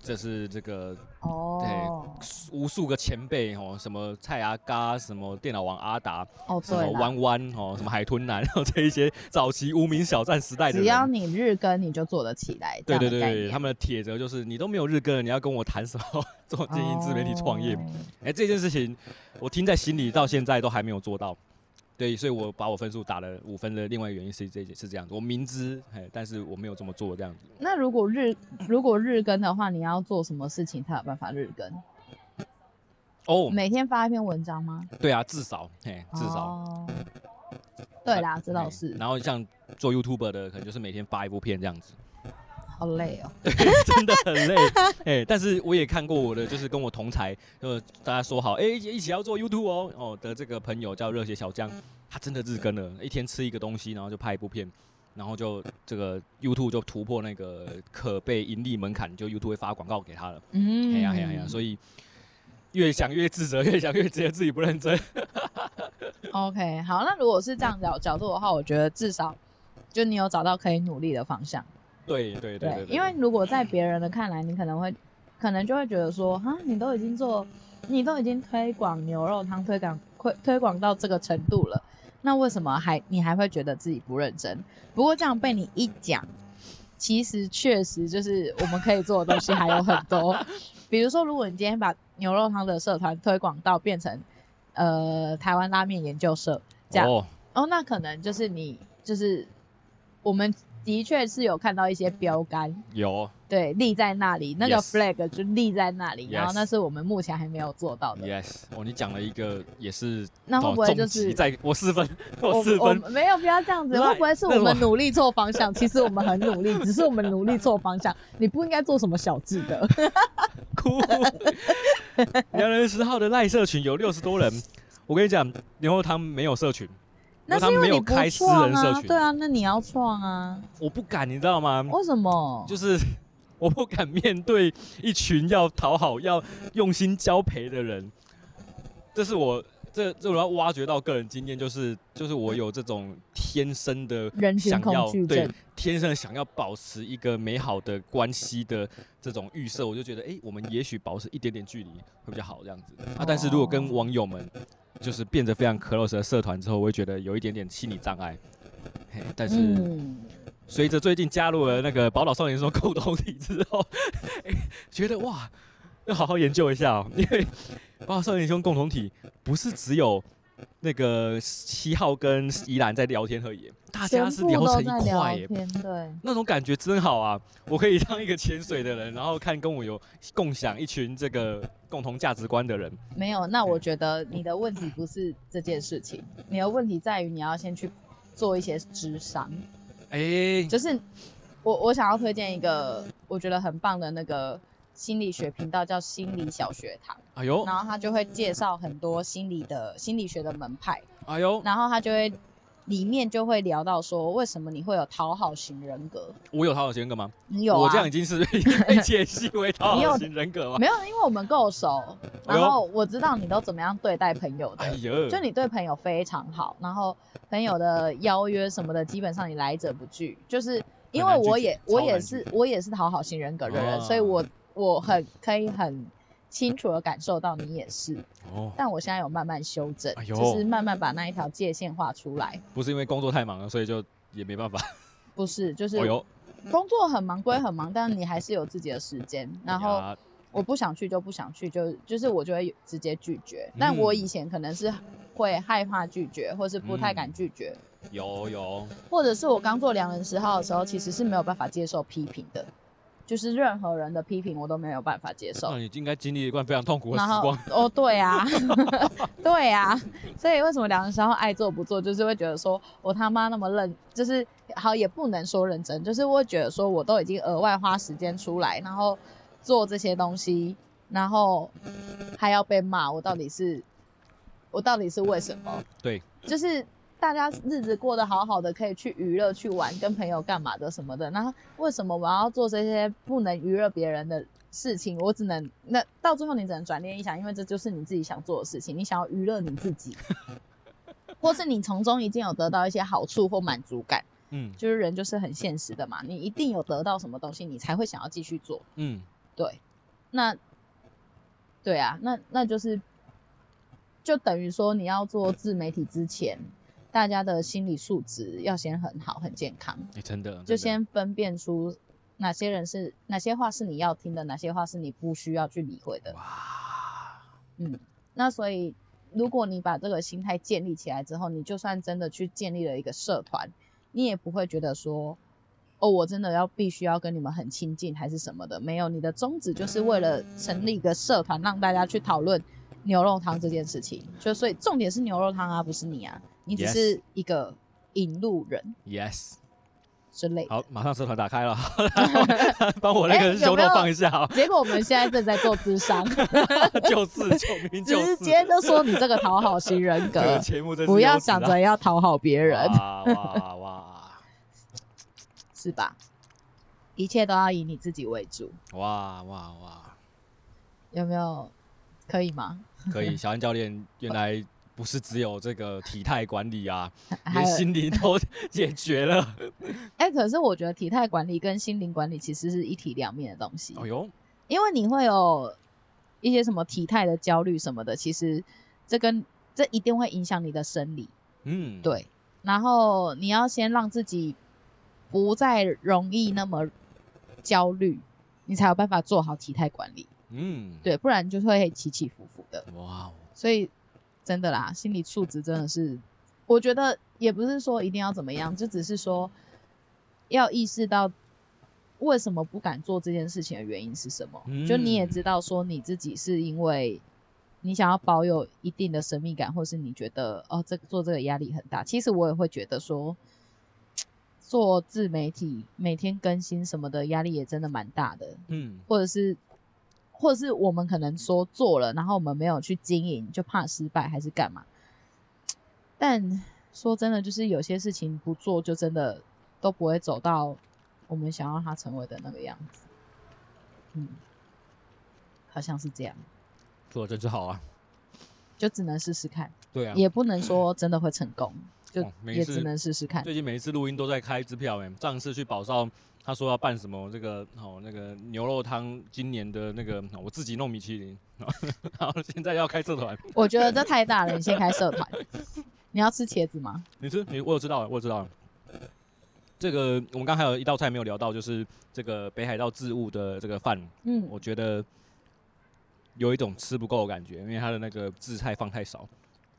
这是这个哦，对，无数个前辈哦，什么蔡阿嘎，什么电脑王阿达，哦，什么弯弯哦，什么海豚男，然 后这一些早期无名小站时代的，只要你日更，你就做得起来。对对对对，他们的铁则就是你都没有日更，你要跟我谈什么 做经营自媒体创业？哎、哦，这件事情我听在心里，到现在都还没有做到。对，所以我把我分数打了五分的另外一个原因是这是这样子，我明知，但是我没有这么做这样子。那如果日如果日更的话，你要做什么事情才有办法日更？哦，oh, 每天发一篇文章吗？对啊，至少，嘿，至少。Oh, 对啦，这倒是。然后像做 YouTuber 的，可能就是每天发一部片这样子。好累哦，对，真的很累，哎，但是我也看过我的，就是跟我同才，就大家说好，哎，一起要做 YouTube 哦，哦的这个朋友叫热血小江，他真的日更了，一天吃一个东西，然后就拍一部片，然后就这个 YouTube 就突破那个可被盈利门槛，就 YouTube 会发广告给他了，嗯，哎呀哎呀哎呀，所以越想越自责，越想越觉得自己不认真。OK，好，那如果是这样角角度的话，我觉得至少就你有找到可以努力的方向。对对对，对，因为如果在别人的看来，你可能会，可能就会觉得说，哈，你都已经做，你都已经推广牛肉汤，推广推推广到这个程度了，那为什么还你还会觉得自己不认真？不过这样被你一讲，其实确实就是我们可以做的东西还有很多，比如说，如果你今天把牛肉汤的社团推广到变成，呃，台湾拉面研究社这样，哦，哦，那可能就是你就是我们。的确是有看到一些标杆，有对立在那里，那个 flag 就立在那里，Yes. 然后那是我们目前还没有做到的。Yes，哦，你讲了一个也是，那会不会就是在我四分，我四分，没有，不要这样子，会不会是我们努力错方向？其实我们很努力，只是我们努力错方向。你不应该做什么小智的，哭。两人十号的赖社群有六十多人，我跟你讲，然后他们没有社群。那是因为你不创啊，对啊，那你要创啊。我不敢，你知道吗？为什么？就是 我不敢面对一群要讨好、要用心交陪的人。这是我这这我要挖掘到个人经验，就是就是我有这种天生的想要对天生想要保持一个美好的关系的这种预设，我就觉得哎、欸，我们也许保持一点点距离会比较好这样子啊。但是如果跟网友们。就是变得非常 close 的社团之后，我会觉得有一点点心理障碍。嘿，但是随着最近加入了那个宝岛少年说共同体之后，欸，觉得哇，要好好研究一下哦，因为宝岛少年兄共同体不是只有那个七号跟宜兰在聊天而已。大家是聊成一块耶，对，那种感觉真好啊！我可以当一个潜水的人，然后看跟我有共享一群这个共同价值观的人。没有，那我觉得你的问题不是这件事情，你的问题在于你要先去做一些智商。哎、欸，就是我我想要推荐一个我觉得很棒的那个心理学频道，叫心理小学堂。哎呦，然后他就会介绍很多心理的心理学的门派。哎呦，然后他就会。里面就会聊到说，为什么你会有讨好型人格？我有讨好型人格吗？你有啊？我这样已经是 被解析为讨好型人格吗？没有，因为我们够熟，然后我知道你都怎么样对待朋友的。哎呦，就你对朋友非常好，然后朋友的邀约什么的，基本上你来者不拒。就是因为我也我也是我也是讨好型人格的人，所以我我很可以很。清楚的感受到你也是，哦，但我现在有慢慢修正，哎、就是慢慢把那一条界限画出来。不是因为工作太忙了，所以就也没办法。不是，就是工作很忙归很忙，但你还是有自己的时间。然后我不想去就不想去，就就是我就会直接拒绝。但我以前可能是会害怕拒绝，或是不太敢拒绝。嗯、有有，或者是我刚做良人十号的时候，其实是没有办法接受批评的。就是任何人的批评我都没有办法接受。那你应该经历一段非常痛苦的时光。哦，对啊，对啊，所以为什么良人十号爱做不做，就是会觉得说我他妈那么认，就是好也不能说认真，就是会觉得说我都已经额外花时间出来，然后做这些东西，然后还要被骂，我到底是我到底是为什么？对，就是。大家日子过得好好的，可以去娱乐、去玩、跟朋友干嘛的什么的。那为什么我要做这些不能娱乐别人的事情？我只能那到最后你只能转念一想，因为这就是你自己想做的事情。你想要娱乐你自己，或是你从中已经有得到一些好处或满足感。嗯，就是人就是很现实的嘛，你一定有得到什么东西，你才会想要继续做。嗯，对。那对啊，那那就是就等于说你要做自媒体之前。大家的心理素质要先很好，很健康。欸、真的，真的就先分辨出哪些人是哪些话是你要听的，哪些话是你不需要去理会的。哇，嗯，那所以如果你把这个心态建立起来之后，你就算真的去建立了一个社团，你也不会觉得说，哦，我真的要必须要跟你们很亲近还是什么的。没有，你的宗旨就是为了成立一个社团，让大家去讨论牛肉汤这件事情。就所以重点是牛肉汤啊，不是你啊。你只是一个引路人，yes，之类。好，马上社团打开了，帮我那个手动放一下。结果我们现在正在做智商，就是就直接就说你这个讨好型人格，不要想着要讨好别人，哇哇哇，是吧？一切都要以你自己为主，哇哇哇，有没有可以吗？可以，小安教练原来。不是只有这个体态管理啊，连心灵都 解决了。哎、欸，可是我觉得体态管理跟心灵管理其实是一体两面的东西。哦哟，因为你会有一些什么体态的焦虑什么的，其实这跟这一定会影响你的生理。嗯，对。然后你要先让自己不再容易那么焦虑，你才有办法做好体态管理。嗯，对，不然就会起起伏伏的。哇，哦所以。真的啦，心理素质真的是，我觉得也不是说一定要怎么样，就只是说要意识到为什么不敢做这件事情的原因是什么。嗯、就你也知道说你自己是因为你想要保有一定的神秘感，或是你觉得哦，这做这个压力很大。其实我也会觉得说，做自媒体每天更新什么的压力也真的蛮大的。嗯，或者是。或者是我们可能说做了，然后我们没有去经营，就怕失败还是干嘛？但说真的，就是有些事情不做，就真的都不会走到我们想要它成为的那个样子。嗯，好像是这样。做的真是好啊！就只能试试看。对啊，也不能说真的会成功，就也只能试试看。最近每一次录音都在开支票，哎，上次去宝少。他说要办什么？这个哦，那个牛肉汤，今年的那个我自己弄米其林，然后 现在要开社团。我觉得这太大了，你先开社团。你要吃茄子吗？你吃，你我有知道，我有知道。这个我们刚还有一道菜没有聊到，就是这个北海道自物的这个饭。嗯，我觉得有一种吃不够的感觉，因为它的那个制菜放太少。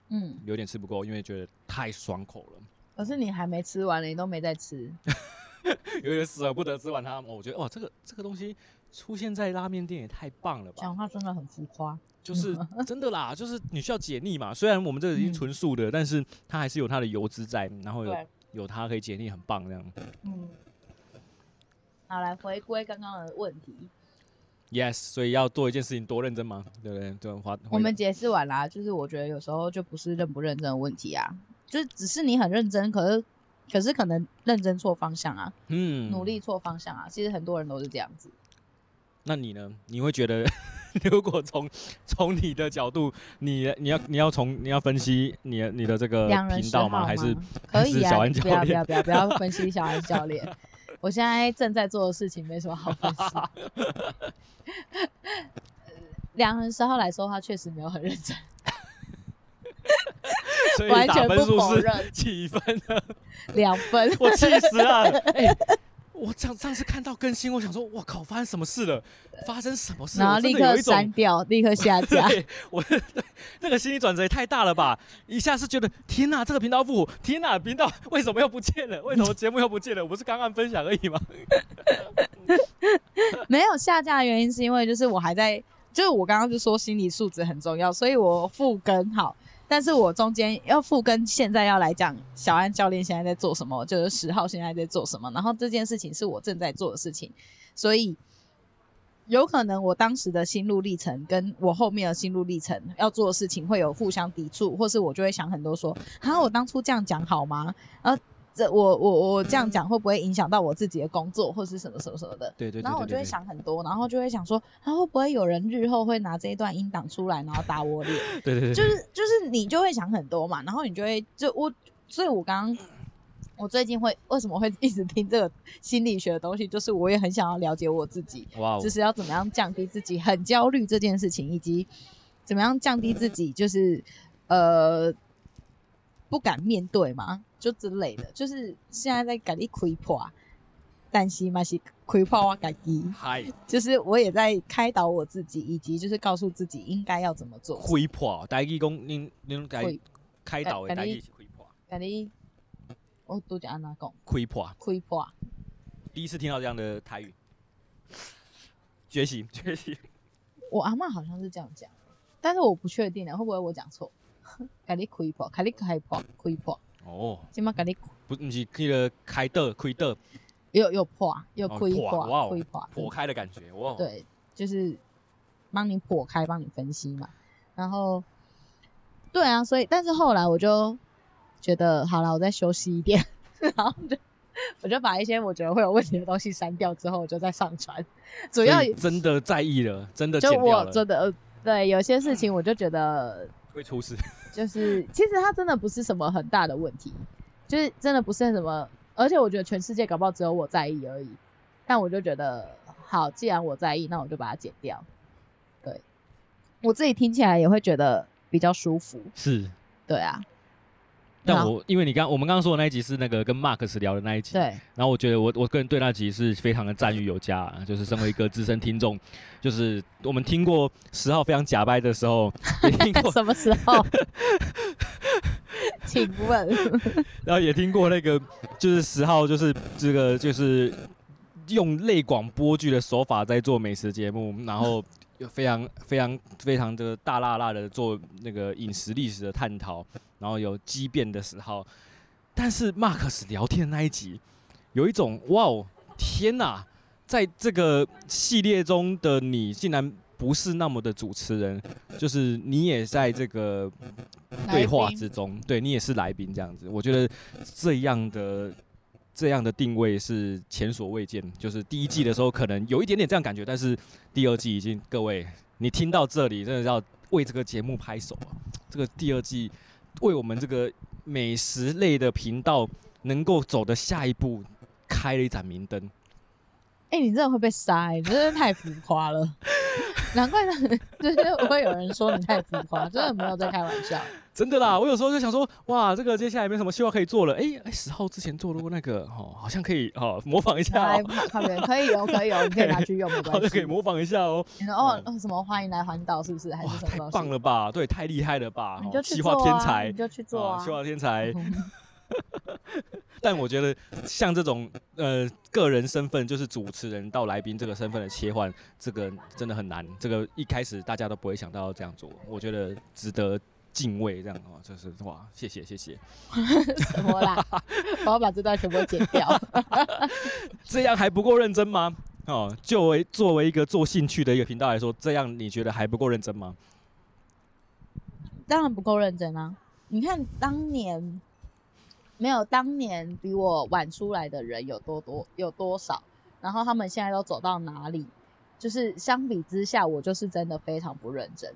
嗯，有点吃不够，因为觉得太爽口了。可是你还没吃完呢，你都没在吃。有点舍不得吃完它，我觉得哇，这个这个东西出现在拉面店也太棒了吧！讲话真的很浮夸，就是 真的啦，就是你需要解腻嘛。虽然我们这个已经纯素的，嗯、但是它还是有它的油脂在，然后有对有它可以解腻，很棒这样。嗯，好，来回归刚刚的问题。Yes，所以要做一件事情多认真吗？对不对？就花我们解释完啦，就是我觉得有时候就不是认不认真的问题啊。就是只是你很认真，可是可是可能认真错方向啊，嗯，努力错方向啊，其实很多人都是这样子。那你呢？你会觉得，如果从从你的角度，你你要你要从你要分析你的你的这个频道吗？吗还是可以啊？小安教练？不要不要不要不要分析小安教练。我现在正在做的事情没什么好分析。两人十号来说的话，确实没有很认真。完全不否认，几分呢？两分。我气死了！欸我上上次看到更新，我想说，我靠，发生什么事了？发生什么事？然后立刻删掉，立刻下架。对，我对这个心理转折也太大了吧！一下是觉得天哪，这个频道不，天哪，频道为什么又不见了？为什么节目又不见了？我不是刚刚分享而已吗？没有下架的原因是因为就是我还在，就是我刚刚就说心理素质很重要，所以我复更好。但是我中间要复跟现在要来讲小安教练现在在做什么，就是十号现在在做什么，然后这件事情是我正在做的事情，所以有可能我当时的心路历程跟我后面的心路历程要做的事情会有互相抵触，或是我就会想很多说，啊，我当初这样讲好吗？呃。这我我我这样讲会不会影响到我自己的工作或是什么什么什么的？对对，对，对，对，然后我就会想很多，然后就会想说，他、啊、会不会有人日后会拿这一段音档出来，然后打我脸？对，对。就是就是你就会想很多嘛，然后你就会就我，所以我刚刚我最近会为什么会一直听这个心理学的东西，就是我也很想要了解我自己，就是要怎么样降低自己很焦虑这件事情，以及怎么样降低自己就是呃不敢面对嘛。就之类的，就是现在在改你亏破，但是嘛是亏破我改己。嗨，就是我也在开导我自己，以及就是告诉自己应该要怎么做。亏破，台语讲您您改开导的台语是亏破。改你，我都讲安怎讲？亏破，亏破。第一次听到这样的台语，觉醒觉醒。我阿嬷好像是这样讲，但是我不确定啊，会不会我讲错？改你亏破，改你开破，亏破。哦，今麦给你不，不是那个开的亏的，又又破又亏破，亏破破开的感觉，哇！对，就是帮你破开，帮你分析嘛。然后，对啊，所以但是后来我就觉得，好了，我再休息一点，然后就我就把一些我觉得会有问题的东西删掉，之后我就再上传。主要真的在意了，真的就我真的对有些事情，我就觉得。会出事，就是其实它真的不是什么很大的问题，就是真的不是什么，而且我觉得全世界搞不好只有我在意而已。但我就觉得，好，既然我在意，那我就把它剪掉。对，我自己听起来也会觉得比较舒服。是，对啊。但我因为你刚我们刚刚说的那一集是那个跟 Marcus 聊的那一集，对。然后我觉得我我个人对那集是非常的赞誉有加，啊，就是身为一个资深听众，就是我们听过十号非常假掰的时候，也听过什么时候？请问。然后也听过那个就是十号就是这个就是用类广播剧的手法在做美食节目，然后非常非常非常的大辣辣的做那个饮食历史的探讨。然后有激辩的时候，但是 Marcus 聊天的那一集，有一种哇哦天哪，在这个系列中的你竟然不是那么的主持人，就是你也在这个对话之中，对你也是来宾这样子。我觉得这样的这样的定位是前所未见。就是第一季的时候可能有一点点这样感觉，但是第二季已经各位你听到这里，真的要为这个节目拍手啊！这个第二季。为我们这个美食类的频道能够走的下一步开了一盏明灯。哎、欸，你真的会被杀、欸，你真的太浮夸了。难怪呢，就是会有人说你太浮夸，真的没有在开玩笑。真的啦，我有时候就想说，哇，这个接下来没什么希望可以做了。哎、欸，哎、欸，十号之前做过那个，哦，好像可以，哦，模仿一下、喔。来，旁边可以哦，可以哦，你可以拿去用，没 关系。可以模仿一下哦、哦，什么欢迎来环岛，是不是？还是什么？太棒了吧？对，太厉害了吧？你就去做、啊、天才，你就去做啊！企划天才。但我觉得像这种呃个人身份，就是主持人到来宾这个身份的切换，这个真的很难。这个一开始大家都不会想到要这样做，我觉得值得敬畏。这样哦，就是哇，谢谢谢谢。什么啦？我要把这段全部剪掉。这样还不够认真吗？哦，作为作为一个做兴趣的一个频道来说，这样你觉得还不够认真吗？当然不够认真啊！你看当年。没有当年比我晚出来的人有多多有多少，然后他们现在都走到哪里？就是相比之下，我就是真的非常不认真。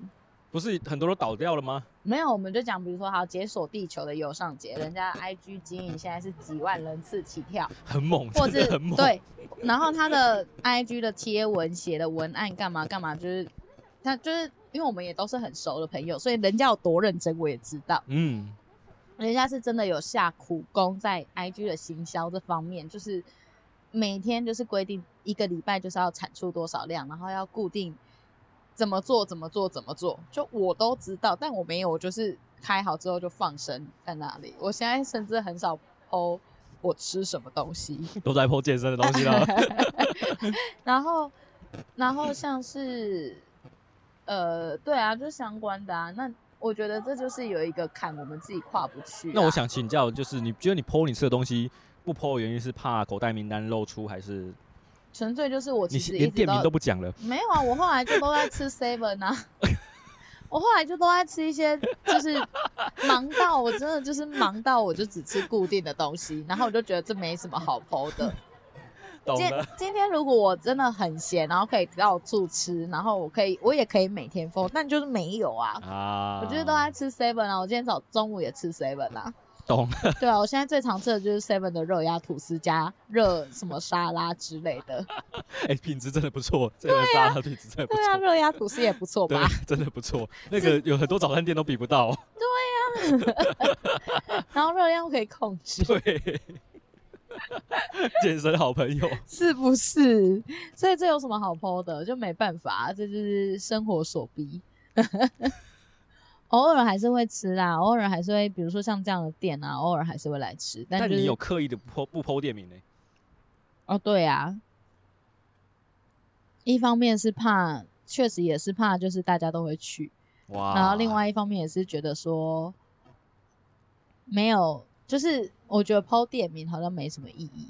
不是很多都倒掉了吗？没有，我们就讲，比如说，好解锁地球的右上角，人家 IG 经营现在是几万人次起跳，很猛，或者很猛。对，然后他的 IG 的贴文写的文案干嘛干嘛，就是他就是因为我们也都是很熟的朋友，所以人家有多认真我也知道。嗯，人家是真的有下苦功在 IG 的行销这方面，就是每天就是规定一个礼拜就是要产出多少量，然后要固定。怎么做？怎么做？怎么做？就我都知道，但我没有，我就是开好之后就放生在那里。我现在甚至很少 po 我吃什么东西，都在 po 健身的东西了。然后，然后像是，呃，对啊，就是相关的啊。那我觉得这就是有一个坎，我们自己跨不去啊。那我想请教，就是你觉得你 po 你吃的东西不 po 的原因是怕口袋名单露出，还是？纯粹就是我其实连店名都不讲了。没有啊，我后来就都在吃 seven 啊，我后来就都在吃一些，就是忙到我真的就是忙到我就只吃固定的东西，然后我就觉得这没什么好 po 的。懂。今今天如果我真的很闲，然后可以到处吃，然后我可以我也可以每天 po，但就是没有啊。啊。我就是都在吃 seven 啊，我今天早中午也吃 seven 啊。懂，对啊，我现在最常吃的就是 Seven 的热压吐司加热什么沙拉之类的。哎、欸，品质真的不错，这个沙拉品质真的不错。对啊，热压吐司也不错吧？真的不错，那个有很多早餐店都比不到。对呀、啊，然后热量可以控制。对，健身好朋友 是不是？所以这有什么好 po 的？就没办法，这就是生活所逼。偶尔还是会吃啦，偶尔还是会，比如说像这样的店啊，偶尔还是会来吃。但，就是、但你有刻意的不不 po 店名呢？哦，对啊，一方面是怕，确实也是怕，就是大家都会去。哇！然后另外一方面也是觉得说，没有，就是我觉得 po 店名好像没什么意义。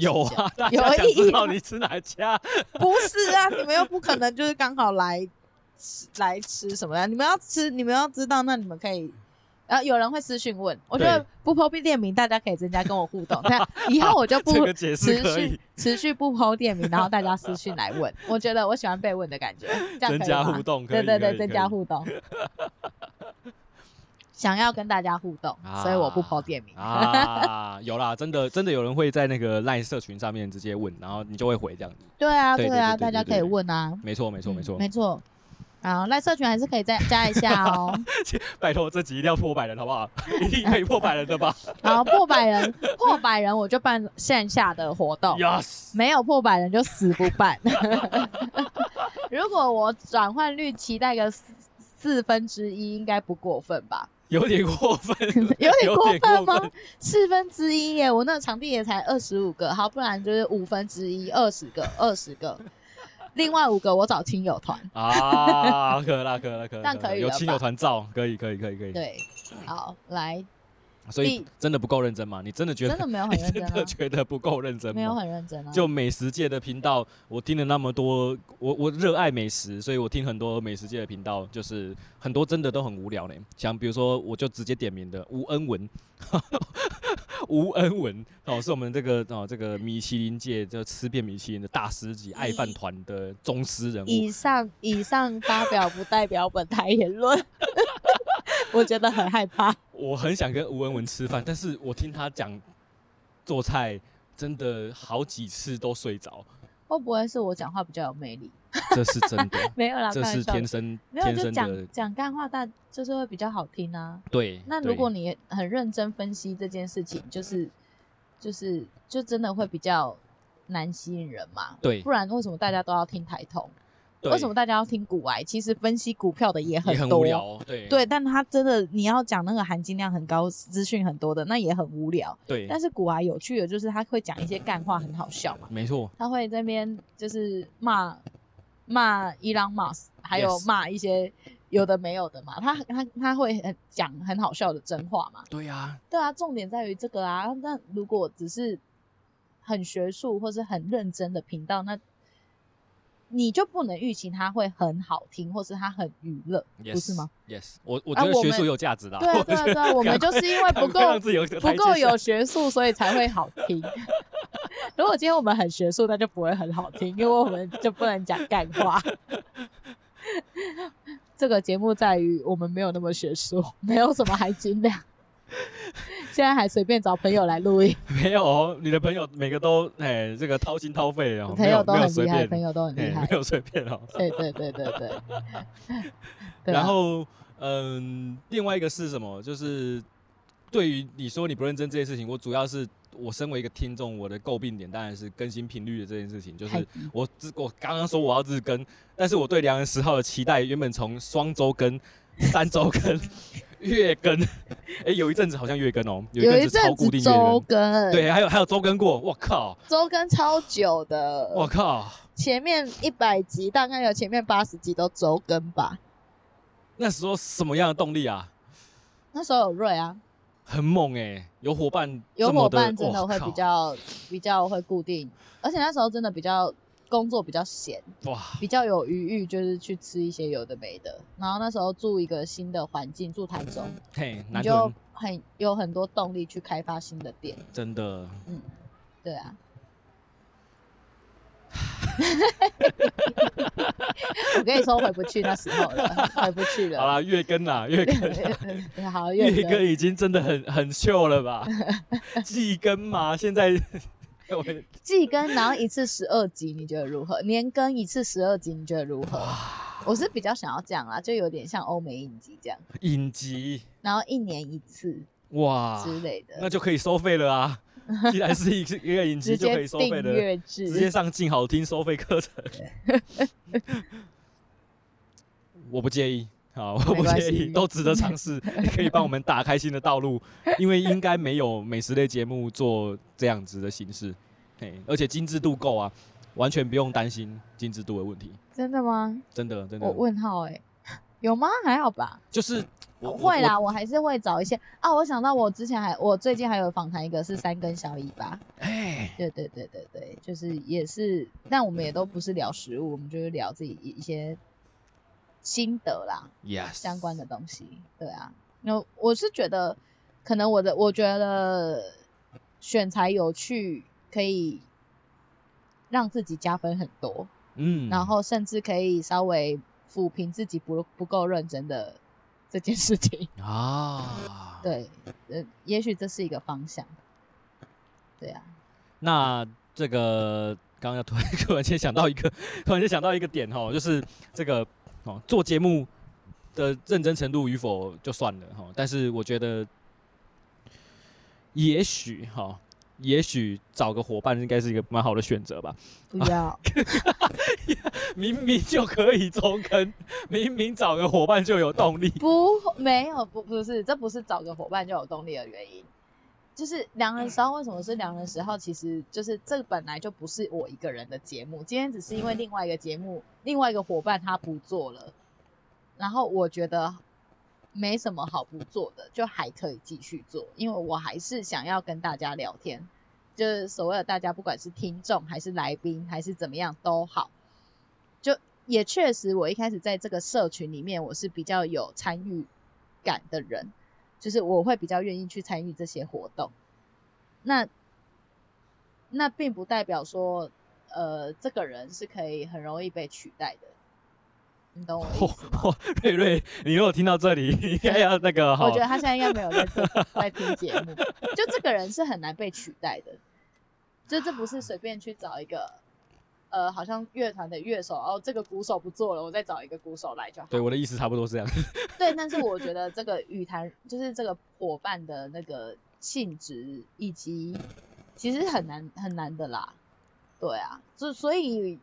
有啊，有意义。你吃哪家？不是啊，你们又不可能就是刚好来吃。来吃什么呀？你们要吃，你们要知道，那你们可以，然后有人会私讯问，我觉得不 po 店名，大家可以增加跟我互动。那以后我就不持续持续不 po 店名，然后大家私讯来问。我觉得我喜欢被问的感觉？增加互动，对对对，增加互动。想要跟大家互动，啊、所以我不 po 店名啊。有啦，真的真的有人会在那个 LINE 社群上面直接问，然后你就会回这样子。对啊，对啊，大家可以问啊。没错，没错，没错，没错。好，赖社群还是可以再加一下哦。拜托，这集一定要破百人，好不好？一定可以破百人的吧？好，破百人，破百人我就办线下的活动。Yes，没有破百人就死不办。如果我转换率期待个四四分之一，应该不过分吧？有点过分，有点过分吗？四分之一耶，我那个场地也才二十五个，好，不然就是五分之一，二十个，二十个。另外五个我找亲友团 啊，可啦可啦可以，但可以有亲友团照，可以可以可以可以。对，好来，所以真的不够认真吗？你真的觉得真的没有很认真？真的觉得不够认真吗？没有很认真啊。就美食界的频道，我听了那么多，我我热爱美食，所以我听很多美食界的频道，就是很多真的都很无聊呢。像比如说，我就直接点名的吴恩文。吴恩文哦，是我们这个哦，这个米其林界这吃遍米其林的大师级爱饭团的宗师人物。以上 以上发表不代表本台言论，我觉得很害怕。我很想跟吴恩文吃饭，但是我听他讲做菜，真的好几次都睡着。会不会是我讲话比较有魅力？这是真的，没有啦，这是天生没有就。讲讲干话，但就是会比较好听啊。对。那如果你很认真分析这件事情，就是就是就真的会比较难吸引人嘛。对。不然为什么大家都要听台通？为什么大家要听股癌？其实分析股票的也很多，很无聊，对对，但他真的你要讲那个含金量很高、资讯很多的，那也很无聊。对，但是股癌有趣的就是他会讲一些干话，很好笑嘛。没错，他会在那边就是骂骂伊朗马斯，还有骂一些有的没有的嘛。他他他会很讲很好笑的真话嘛。对啊，对啊，重点在于这个啊。那如果只是很学术或是很认真的频道，那你就不能预期它会很好听，或是它很娱乐，yes, 不是吗？Yes，我我觉得学术有价值的、啊。对啊对啊对啊，我们就是因为不够不够有学术，所以才会好听。如果今天我们很学术，那就不会很好听，因为我们就不能讲干话。这个节目在于我们没有那么学术，没有什么含金量。现在还随便找朋友来录音？没有哦，你的朋友每个都哎、欸，这个掏心掏肺哦，朋友都很厉害，朋友都很厉害，没有随便哦。对对对对对。然后嗯，另外一个是什么？就是对于你说你不认真这件事情，我主要是我身为一个听众，我的诟病点当然是更新频率的这件事情。就是我我刚刚说我要日更，但是我对良人十号的期待原本从双周更、三周更。月更，哎、欸，有一阵子好像月更哦，有一阵子超固定周更，对，还有还有周更过，我靠，周更超久的，我靠，前面一百集大概有前面八十集都周更吧。那时候什么样的动力啊？那时候有瑞啊，很猛哎、欸，有伙伴，有伙伴真的会比较比较会固定，而且那时候真的比较。工作比较闲，哇，比较有余裕，就是去吃一些有的没的。然后那时候住一个新的环境，住台中，嘿，你就很有很多动力去开发新的店。真的，嗯，对啊。我跟你说回不去那时候了，回不去了。好啦，月更啦，月更。好，月更已经真的很很秀了吧？季更嘛，现在。季更，然后一次十二集，你觉得如何？年更一次十二集，你觉得如何？我是比较想要这样啦，就有点像欧美影集这样。影集，然后一年一次，哇之类的，那就可以收费了啊！既然是一一个影集，就可以收费了，直接上镜好听收费课程。我不介意，好，我不介意，都值得尝试，可以帮我们打开新的道路，因为应该没有美食类节目做这样子的形式，嘿而且精致度够啊，完全不用担心精致度的问题。真的吗？真的真的。我问号哎、欸，有吗？还好吧。就是我会啦我，我还是会找一些啊。我想到我之前还，我最近还有访谈一个是三根小尾巴，哎，对对对对对，就是也是，但我们也都不是聊食物，我们就是聊自己一些心得啦，yes，相关的东西。对啊，那我是觉得，可能我的我觉得选材有趣。可以让自己加分很多，嗯，然后甚至可以稍微抚平自己不不够认真的这件事情 啊。对，呃，也许这是一个方向。对啊。那这个刚刚突然突然间想到一个，突然间想到一个点哈，就是这个哦，做节目的认真程度与否就算了哈，但是我觉得也许哈。也许找个伙伴应该是一个蛮好的选择吧。不要，明明就可以周坑，明明找个伙伴就有动力。不，没有，不，不是，这不是找个伙伴就有动力的原因。就是良人十号为什么是良人十号？其实就是这本来就不是我一个人的节目，今天只是因为另外一个节目，另外一个伙伴他不做了，然后我觉得。没什么好不做的，就还可以继续做，因为我还是想要跟大家聊天，就是所谓的大家，不管是听众还是来宾还是怎么样都好，就也确实，我一开始在这个社群里面，我是比较有参与感的人，就是我会比较愿意去参与这些活动。那那并不代表说，呃，这个人是可以很容易被取代的。你懂我意思吗？瑞瑞，你如果听到这里，应该要那个。我觉得他现在应该没有在在听节目。就这个人是很难被取代的，就这不是随便去找一个，呃，好像乐团的乐手，哦，这个鼓手不做了，我再找一个鼓手来就好。对，我的意思差不多是这样。对，但是我觉得这个语坛就是这个伙伴的那个性质以及其实很难很难的啦。对啊，就所以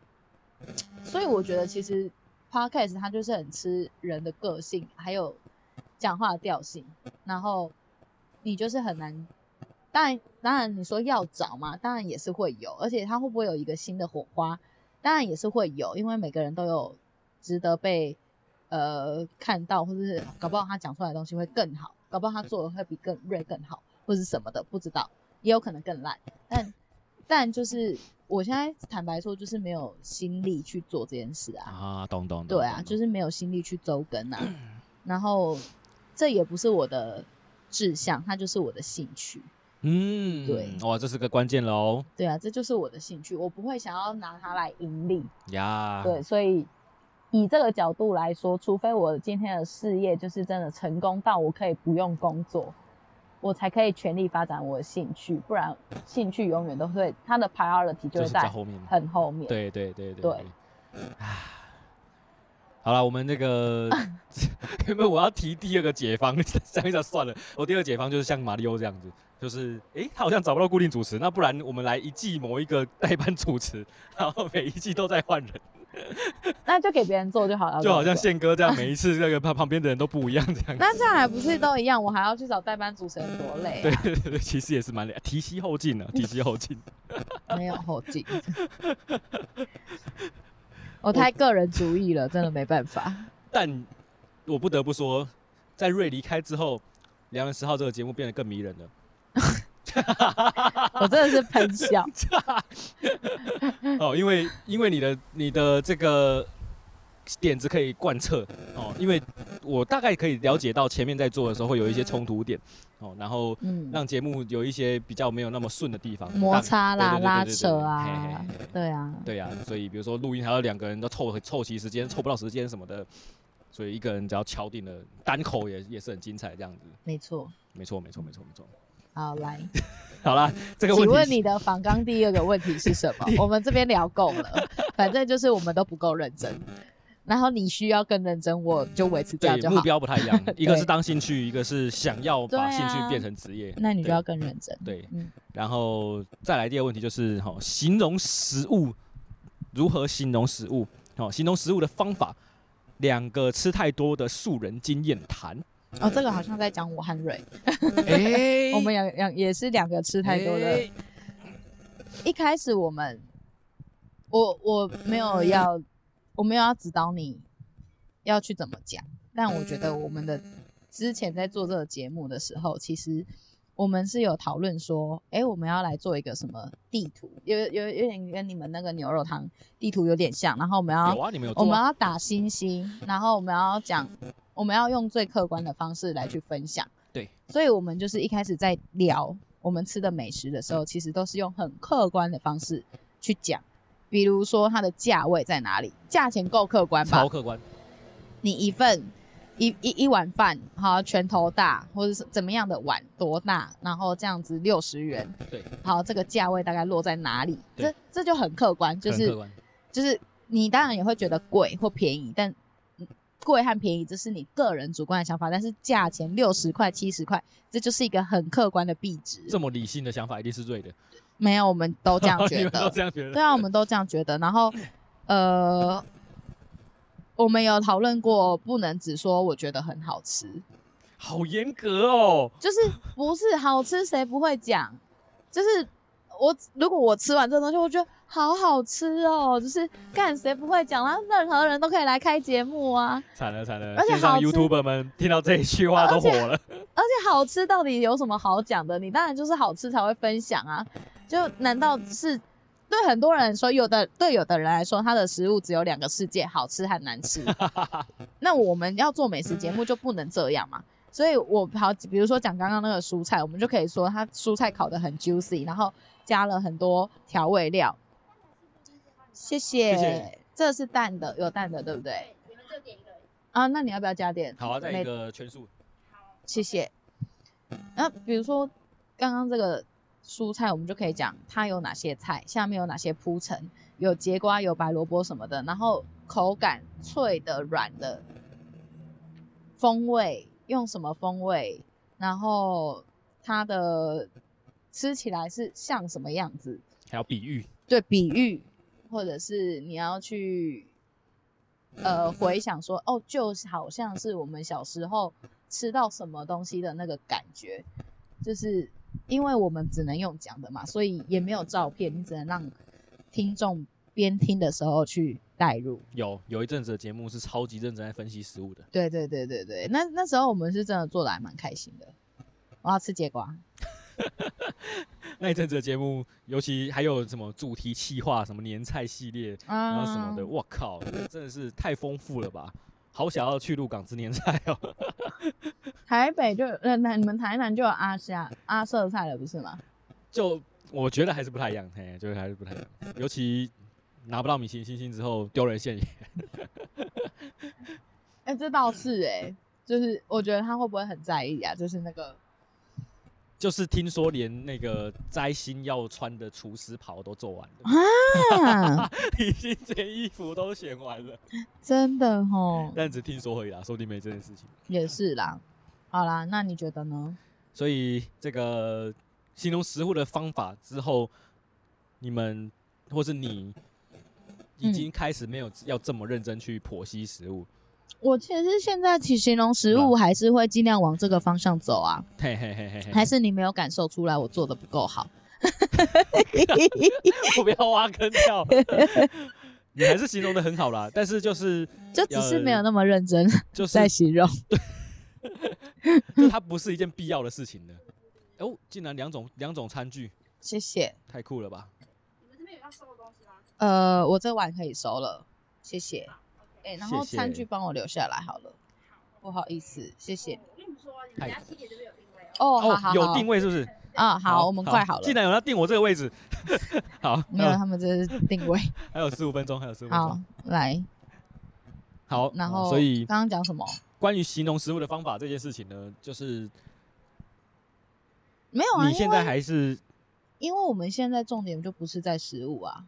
所以我觉得其实。Podcast 它就是很吃人的个性，还有讲话的调性，然后你就是很难。当然，当然你说要找嘛，当然也是会有，而且他会不会有一个新的火花，当然也是会有，因为每个人都有值得被呃看到，或者是搞不好他讲出来的东西会更好，搞不好他做的会比更瑞更好，或者是什么的，不知道，也有可能更烂，但。但就是我现在坦白说，就是没有心力去做这件事啊。啊，懂懂。对啊，就是没有心力去周更啊。然后这也不是我的志向，它就是我的兴趣。嗯，对，哇，这是个关键喽。对啊，这就是我的兴趣，我不会想要拿它来盈利呀。对，所以以这个角度来说，除非我今天的事业就是真的成功到我可以不用工作，我才可以全力发展我的兴趣，不然兴趣永远都会它的 priority 就会在后面，很后面。对对对对对。好了，我们那个 因为我要提第二个解方，想一想算了，我第二个解方就是像马里欧这样子。就是，哎、欸，他好像找不到固定主持，那不然我们来一季某一个代班主持，然后每一季都在换人，那就给别人做就好了。就好像宪哥这样，每一次那个旁旁边的人都不一样这样。那这样还不是都一样？我还要去找代班主持人，多累、啊。对对对，其实也是蛮累，提膝后进的，提膝后进。没有后进，我太个人主义了，真的没办法。但我不得不说，在瑞离开之后，《良人十号》这个节目变得更迷人了。我真的是喷笑。哦，因为因为你的你的这个点子可以贯彻哦，因为我大概可以了解到前面在做的时候会有一些冲突点哦，然后让节目有一些比较没有那么顺的地方，摩擦啦、拉扯啊，对啊，对啊，所以比如说录音还要两个人都凑凑齐时间，凑不到时间什么的，所以一个人只要敲定了单口也也是很精彩这样子，没错，没错，没错，没错，没错。好来，好啦，这个问题，请问你的访纲第二个问题是什么？我们这边聊够了，反正就是我们都不够认真，然后你需要更认真，我就维持这样就好。目标不太一样，一个是当兴趣，一个是想要把兴趣变成职业，啊。那你就要更认真。对，嗯，然后再来第二个问题就是，哈，形容食物，如何形容食物？好，形容食物的方法，两个吃太多的素人经验谈。哦，这个好像在讲我和瑞，欸、我们两两也是两个吃太多的。欸、一开始我们，我我没有要，我没有要指导你要去怎么讲，但我觉得我们的之前在做这个节目的时候，其实我们是有讨论说，哎、欸，我们要来做一个什么地图，有有有点跟你们那个牛肉汤地图有点像，然后我们要，啊啊、我们要打星星，然后我们要讲。我们要用最客观的方式来去分享，对，所以我们就是一开始在聊我们吃的美食的时候，其实都是用很客观的方式去讲，比如说它的价位在哪里，价钱够客观吧？超客观。你一份一一一碗饭，好，拳头大，或者是怎么样的碗多大，然后这样子六十元，对，好，这个价位大概落在哪里？这这就很客观，就是就是你当然也会觉得贵或便宜，但。贵和便宜，这是你个人主观的想法，但是价钱六十块、七十块，这就是一个很客观的币值。这么理性的想法一定是对的。没有，我们都这样觉得。都这样觉得。对啊，我们都这样觉得。然后，呃，我们有讨论过，不能只说我觉得很好吃。好严格哦。就是不是好吃，谁不会讲？就是。我如果我吃完这个东西，我觉得好好吃哦，就是干谁不会讲啊？任何人都可以来开节目啊！惨了惨了，而且好 YouTuber 们听到这一句话都火了。而且好吃到底有什么好讲的？你当然就是好吃才会分享啊！就难道是对很多人说，有的对有的人来说，他的食物只有两个世界：好吃和难吃。那我们要做美食节目就不能这样嘛？所以我好，比如说讲刚刚那个蔬菜，我们就可以说它蔬菜烤得很 juicy，然后。加了很多调味料，谢谢。谢谢。这是蛋的，有蛋的，对不对？你们就点一个。啊，那你要不要加点？好啊，再一个全素。好，谢谢。那比如说刚刚这个蔬菜，我们就可以讲它有哪些菜，下面有哪些铺陈，有节瓜，有白萝卜什么的，然后口感脆的、软的，风味用什么风味，然后它的。吃起来是像什么样子？还要比喻？对，比喻，或者是你要去呃回想说，哦，就好像是我们小时候吃到什么东西的那个感觉，就是因为我们只能用讲的嘛，所以也没有照片，你只能让听众边听的时候去带入。有有一阵子的节目是超级认真在分析食物的。对对对对对，那那时候我们是真的做的还蛮开心的。我要吃节瓜。那一阵子的节目，尤其还有什么主题企划，什么年菜系列，然后什么的，我靠，真的是太丰富了吧！好想要去鹿港吃年菜哦。台北就呃，那你们台南就有阿虾阿色菜了，不是吗？就我觉得还是不太一样，嘿，就还是不太一样。尤其拿不到米其林星星之后，丢人现眼。哎、欸，这倒是哎、欸，就是我觉得他会不会很在意啊？就是那个。就是听说连那个摘星要穿的厨师袍都做完了啊，已经连衣服都选完了，真的哦。但只听说而已啦，说不定没这件事情。也是啦，好啦，那你觉得呢？所以这个形容食物的方法之后，你们或是你已经开始没有要这么认真去剖析食物。我其实现在去形容食物，还是会尽量往这个方向走啊。嘿嘿嘿嘿，还是你没有感受出来我做的不够好？我不要挖坑跳。你还是形容的很好啦，但是就是就只是没有那么认真，就 是在形容。对，就它不是一件必要的事情的。哦，竟然两种两种餐具，谢谢，太酷了吧？你们这边有要收的东西吗？呃，我这碗可以收了，谢谢。哎、欸，然后餐具帮我留下来好了，不好意思，谢谢。我跟你说，你们家七点这边有定位哦。哦，好好好，有定位是不是？啊，好，好我们快好了。既然有人要定我这个位置，好，没有，他们这是定位。还有十五分钟，还有十五分钟。好，来。好，然后所以刚刚讲什么？关于形容食物的方法这件事情呢，就是没有啊。你现在还是因，因为我们现在重点就不是在食物啊。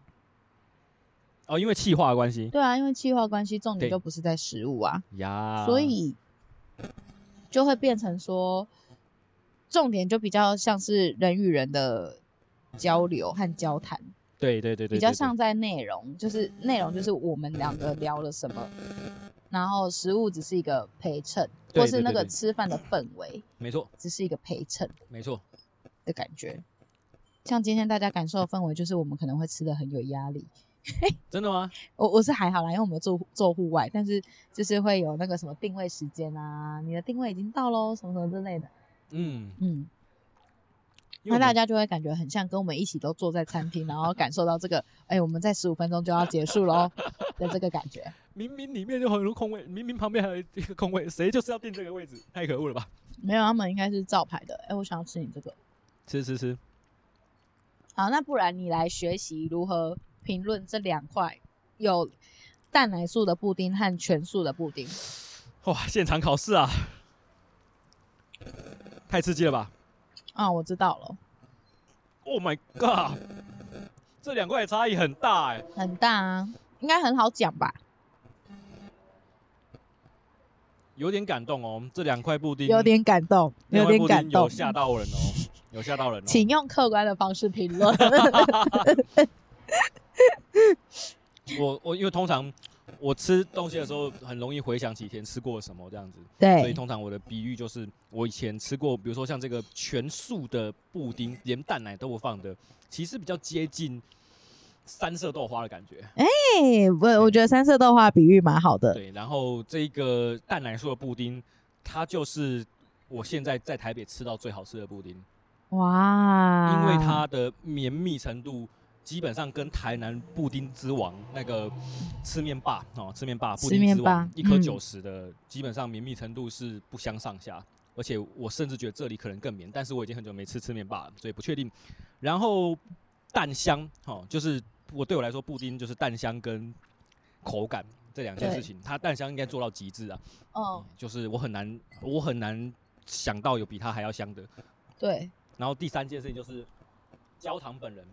哦，因为气化的关系。对啊，因为气化关系，重点就不是在食物啊。呀。所以就会变成说，重点就比较像是人与人的交流和交谈。对对对对。比较像在内容，就是内容就是我们两个聊了什么，然后食物只是一个陪衬，或是那个吃饭的氛围。没错。只是一个陪衬。没错。的感觉，像今天大家感受的氛围，就是我们可能会吃的很有压力。真的吗？我我是还好啦，因为我们做做户外，但是就是会有那个什么定位时间啊，你的定位已经到喽，什么什么之类的。嗯嗯，那大家就会感觉很像跟我们一起都坐在餐厅，然后感受到这个，哎、欸，我们在十五分钟就要结束喽 的这个感觉。明明里面就很多空位，明明旁边还有一个空位，谁就是要定这个位置？太可恶了吧？没有，他们应该是照牌的。哎、欸，我想要吃你这个，吃吃吃。好，那不然你来学习如何。评论这两块有蛋奶素的布丁和全素的布丁。哇，现场考试啊，太刺激了吧！啊，我知道了。Oh my god，这两块差异很大哎，很大啊，应该很好讲吧？有点感动哦，这两块布丁有点感动，有点感动，有吓到人哦，有吓到人哦。请用客观的方式评论。我我因为通常我吃东西的时候很容易回想起以前吃过什么这样子，对，所以通常我的比喻就是我以前吃过，比如说像这个全素的布丁，连蛋奶都不放的，其实比较接近三色豆花的感觉。哎、欸，我我觉得三色豆花比喻蛮好的。对，然后这个蛋奶素的布丁，它就是我现在在台北吃到最好吃的布丁。哇，因为它的绵密程度。基本上跟台南布丁之王那个吃面霸哦，吃面霸布丁之王一颗九十的，基本上绵密程度是不相上下，而且我甚至觉得这里可能更绵，但是我已经很久没吃吃面霸了，所以不确定。然后蛋香哦，就是我对我来说布丁就是蛋香跟口感这两件事情，它蛋香应该做到极致啊。哦，就是我很难我很难想到有比它还要香的。对。然后第三件事情就是焦糖本人。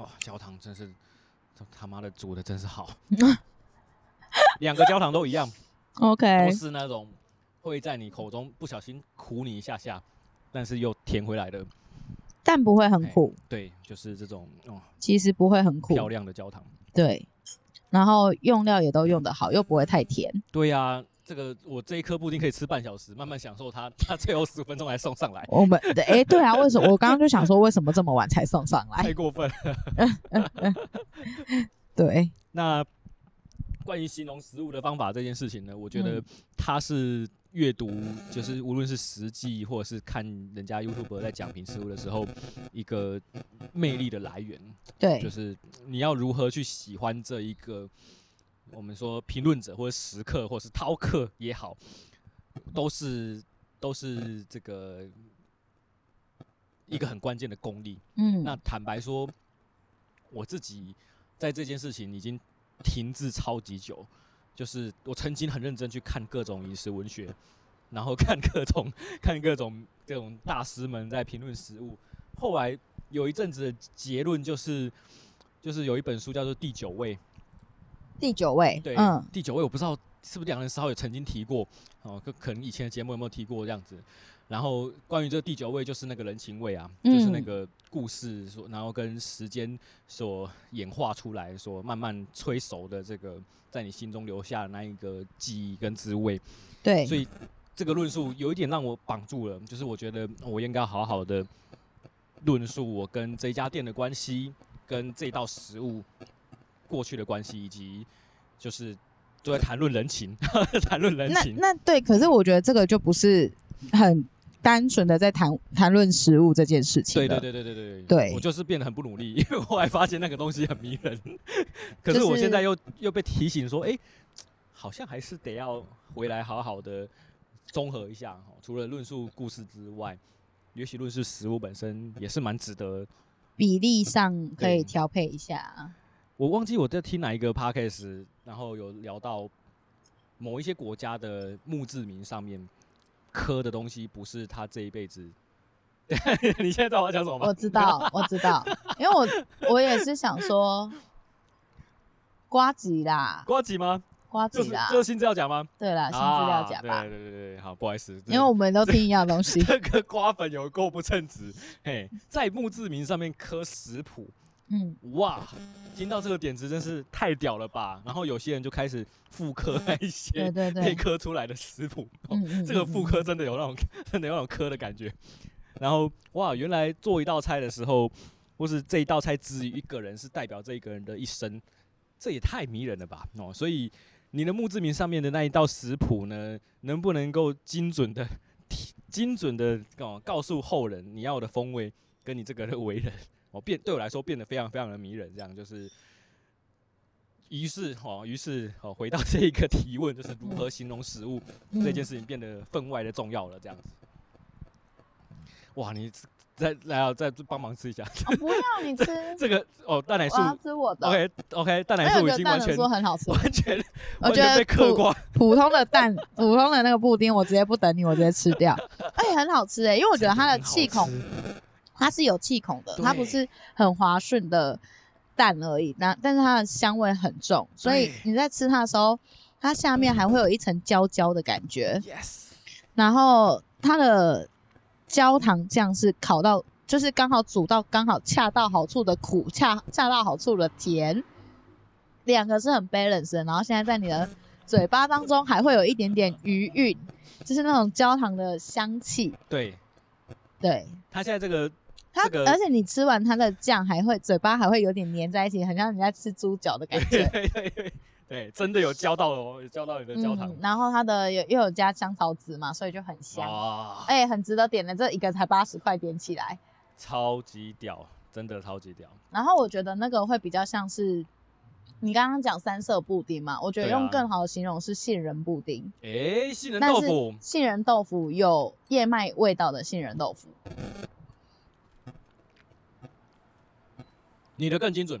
哇，焦糖真是，这他妈的煮的真是好，两个焦糖都一样，OK，不是那种会在你口中不小心苦你一下下，但是又甜回来的，但不会很苦，对，就是这种哦，其实不会很苦，漂亮的焦糖，对，然后用料也都用得好，又不会太甜，对呀、啊。这个我这一颗布丁可以吃半小时，慢慢享受它。它最后十五分钟才送上来。我们哎、欸，对啊，为什么？我刚刚就想说，为什么这么晚才送上来？太过分了。对。那关于形容食物的方法这件事情呢，我觉得它是阅读，就是无论是实际或者是看人家 YouTuber 在讲评食物的时候，一个魅力的来源。对，就是你要如何去喜欢这一个，我们说评论者或者食客或者是饕客也好，都是都是这个一个很关键的功力。嗯，那坦白说，我自己在这件事情已经停滞超级久。就是我曾经很认真去看各种饮食文学，然后 看各种看各种这种大师们在评论食物。后来有一阵子的结论就是，就是有一本书叫做《第九味》。第九位，对，嗯，第九位，我不知道是不是两人稍微有曾经提过哦，可可能以前的节目有没有提过这样子。然后关于这个第九位，就是那个人情味啊，嗯、就是那个故事所，然后跟时间所演化出来，所慢慢催熟的这个，在你心中留下的那一个记忆跟滋味。对，所以这个论述有一点让我绑住了，就是我觉得我应该好好的论述我跟这家店的关系，跟这道食物过去的关系，以及就是都在谈论人情，谈论人情。那那对，可是我觉得这个就不是很。单纯的在谈谈论食物这件事情，对对对对对对对，我就是变得很不努力，因为我后来发现那个东西很迷人，可是我现在又又被提醒说，哎，好像还是得要回来好好的综合一下，除了论述故事之外，尤其论述食物本身也是蛮值得，比例上可以调配一下。我忘记我在听哪一个 podcast，然后有聊到某一些国家的墓志铭上面。刻的东西不是他这一辈子。你现在知道我讲什么吗？我知道，我知道，因为我我也是想说，瓜吉啦，瓜吉吗？瓜吉啦，就是新资料夹吗？对啦，新资料夹吧。对对对对，好，不好意思，因为我们都听一样东西。这个瓜粉有够不称职，嘿，在墓志铭上面刻食谱。嗯，哇，听到这个点子真是太屌了吧！然后有些人就开始复刻那一些被刻出来的食谱，这个复刻真的有那种真的有那种刻的感觉。然后哇，原来做一道菜的时候，或是这一道菜之于一个人是代表这一个人的一生，这也太迷人了吧！哦，所以你的墓志铭上面的那一道食谱呢，能不能够精准的、精准的哦告诉后人你要的风味跟你这个人为人？哦，变对我来说变得非常非常的迷人，这样就是，于是哦，于是哦，回到这一个提问，就是如何形容食物、嗯、这件事情变得分外的重要了，这样子。哇，你再来啊，再帮忙吃一下。哦、不要你吃 这个哦，蛋奶素。吃我的。OK OK，蛋奶素已经完全说很好吃，完全我觉得被嗑光。普通的蛋，普通的那个布丁，我直接不等你，我直接吃掉。而且很好吃哎，因为我觉得它的气孔。它是有气孔的，它不是很滑顺的蛋而已。那但是它的香味很重，所以你在吃它的时候，它下面还会有一层焦焦的感觉。Yes。然后它的焦糖酱是烤到，就是刚好煮到刚好恰到好处的苦，恰恰到好处的甜，两个是很 balance 的。然后现在在你的嘴巴当中还会有一点点余韵，就是那种焦糖的香气。对，对。它现在这个。它，这个、而且你吃完它的酱，还会嘴巴还会有点粘在一起，很像你在吃猪脚的感觉。对对对对，真的有浇到哦，有浇到你的焦糖。嗯、然后它的有又有加香草籽嘛，所以就很香。哎、欸，很值得点的，这一个才八十块，点起来。超级屌，真的超级屌。然后我觉得那个会比较像是你刚刚讲三色布丁嘛，我觉得用更好的形容是杏仁布丁。哎、欸，杏仁豆腐。杏仁豆腐有燕麦味道的杏仁豆腐。你的更精准，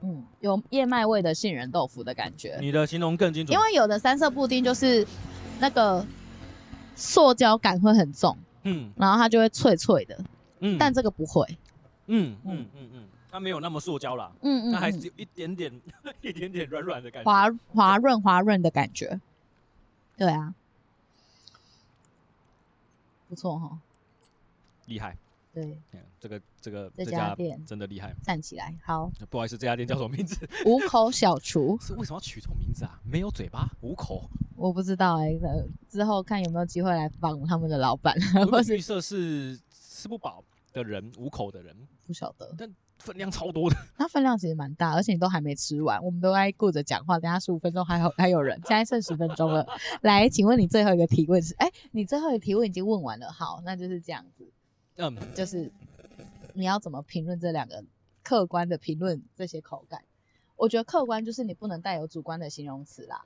嗯，有燕麦味的杏仁豆腐的感觉。你的形容更精准，因为有的三色布丁就是那个塑胶感会很重，嗯，然后它就会脆脆的，嗯，但这个不会，嗯嗯。嗯嗯，它没有那么塑胶啦，嗯嗯，它还是有一点点 一点点软软的感觉，滑滑润滑润的感觉，对啊，不错哈，厉害。对，这个这个这家店真的厉害，站起来，好，不好意思，这家店叫什么名字？五口小厨 是为什么要取这种名字啊？没有嘴巴，五口，我不知道哎、欸，之后看有没有机会来访他们的老板。或是预设是吃不饱的人，五口的人，不晓得。但分量超多的。它分量其实蛮大，而且你都还没吃完，我们都在顾着讲话。等下十五分钟还有还有人，现在剩十分钟了。来，请问你最后一个提问是？哎、欸，你最后一个提问已经问完了。好，那就是这样子。嗯，就是你要怎么评论这两个客观的评论这些口感？我觉得客观就是你不能带有主观的形容词啦。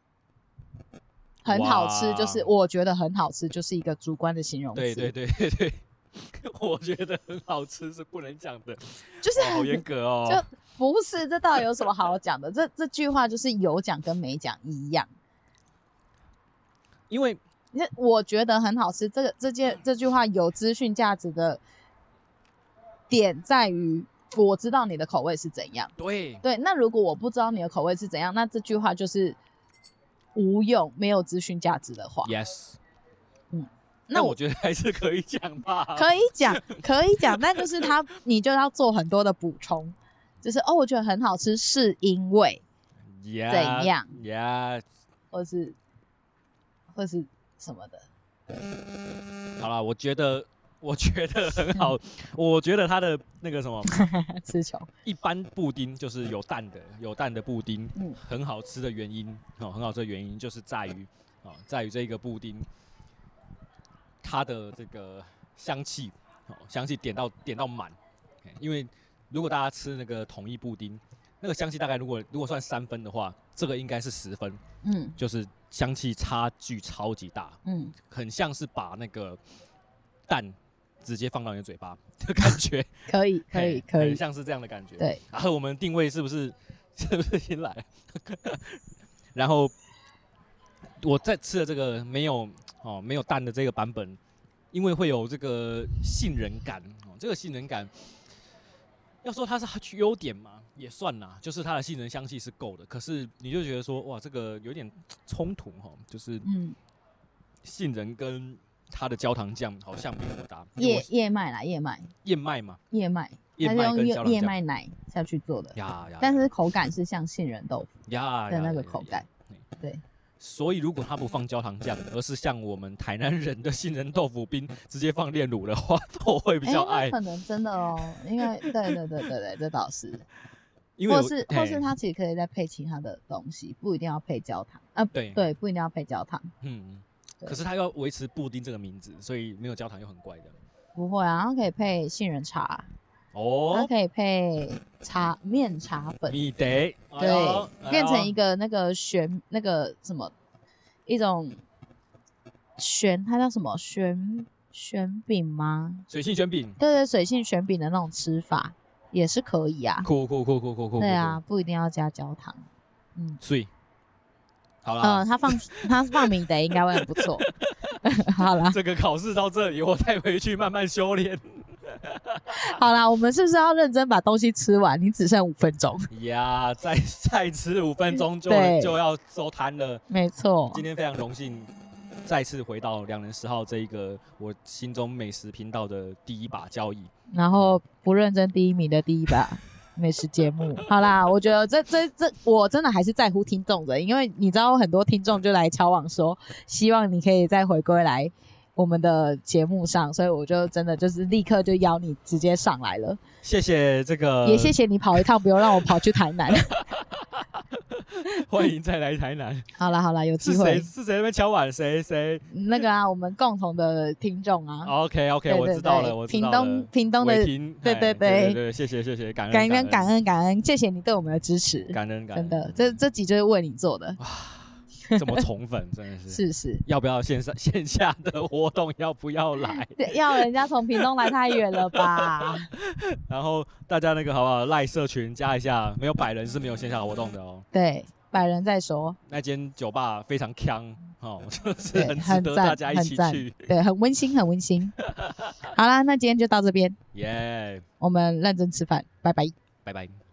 很好吃，就是我觉得很好吃，就是一个主观的形容词。对对对对对，我觉得很好吃是不能讲的，就是好严格哦。就不是，这到底有什么好讲的？这这句话就是有讲跟没讲一样。因为那我觉得很好吃，这个这件这句话有资讯价值的点在于，我知道你的口味是怎样。对对，那如果我不知道你的口味是怎样，那这句话就是。无用，没有资讯价值的话，Yes，嗯，那我觉得还是可以讲吧，可以讲，可以讲，但就是他，你就要做很多的补充，就是哦，我觉得很好吃，是因为怎样，Yeah，或是，或是什么的，好了，我觉得。我觉得很好，我觉得它的那个什么，吃球。一般布丁就是有蛋的，有蛋的布丁，嗯，很好吃的原因，哦，很好吃的原因就是在于，哦，在于这个布丁，它的这个香气，哦，香气点到点到满，因为如果大家吃那个统一布丁，那个香气大概如果如果算三分的话，这个应该是十分，嗯，就是香气差距超级大，嗯，很像是把那个蛋。直接放到你的嘴巴 的感觉，可以，可以，可以，像是这样的感觉。对，然后我们定位是不是，是不是新来？然后我在吃的这个没有哦，没有蛋的这个版本，因为会有这个杏仁感哦，这个杏仁感，要说它是优点嘛，也算啦，就是它的杏仁香气是够的。可是你就觉得说，哇，这个有点冲突哈，就是嗯，杏仁跟。它的焦糖酱好像没那么搭，燕燕麦啦，燕麦，燕麦嘛，燕麦，它是用燕燕麦奶下去做的。呀呀，但是口感是像杏仁豆腐呀的那个口感，对。所以如果它不放焦糖酱，而是像我们台南人的杏仁豆腐冰，直接放炼乳的话，我会比较爱。可能真的哦，因为 对对对对对，这倒是。或是或是它其实可以再配其他的东西，不一定要配焦糖。啊，对。对，不一定要配焦糖，嗯。可是它要维持布丁这个名字，所以没有焦糖又很怪的。不会啊，它可以配杏仁茶哦，它可以配茶面茶粉，米得对，变成一个那个旋那个什么一种旋，它叫什么旋旋饼吗？水性旋饼，对对，水性旋饼的那种吃法也是可以啊。酷酷酷酷酷酷，对啊，不一定要加焦糖。嗯，所以。好了，嗯，他放 他放米的应该会很不错。好了，这个考试到这里，我带回去慢慢修炼。好了，我们是不是要认真把东西吃完？你只剩五分钟。呀，再再吃五分钟就就要收摊了。没错，今天非常荣幸再次回到两人十号这一个我心中美食频道的第一把交椅，然后不认真第一名的第一把。美食节目，好啦，我觉得这这这，我真的还是在乎听众的，因为你知道很多听众就来敲网说，希望你可以再回归来我们的节目上，所以我就真的就是立刻就邀你直接上来了。谢谢这个，也谢谢你跑一趟，不用让我跑去台南。欢迎再来台南。好了好了，有机会。是谁？是谁那边敲碗？谁谁？那个啊，我们共同的听众啊。OK OK，我知道了，我知道了。屏东屏东的，对对对对，谢谢谢谢，感恩感恩感恩感恩，谢谢你对我们的支持，感恩感恩。真的，这这集就是为你做的。这么宠粉，真的是。是是。要不要线上线下的活动？要不要来？要，人家从屏东来太远了吧？然后大家那个好不好？赖社群加一下，没有百人是没有线下活动的哦。对。百人再说，那间酒吧非常锵，哦，就是很值得大家一起去，对，很温馨，很温馨。好啦，那今天就到这边，耶，我们认真吃饭，拜拜，拜拜。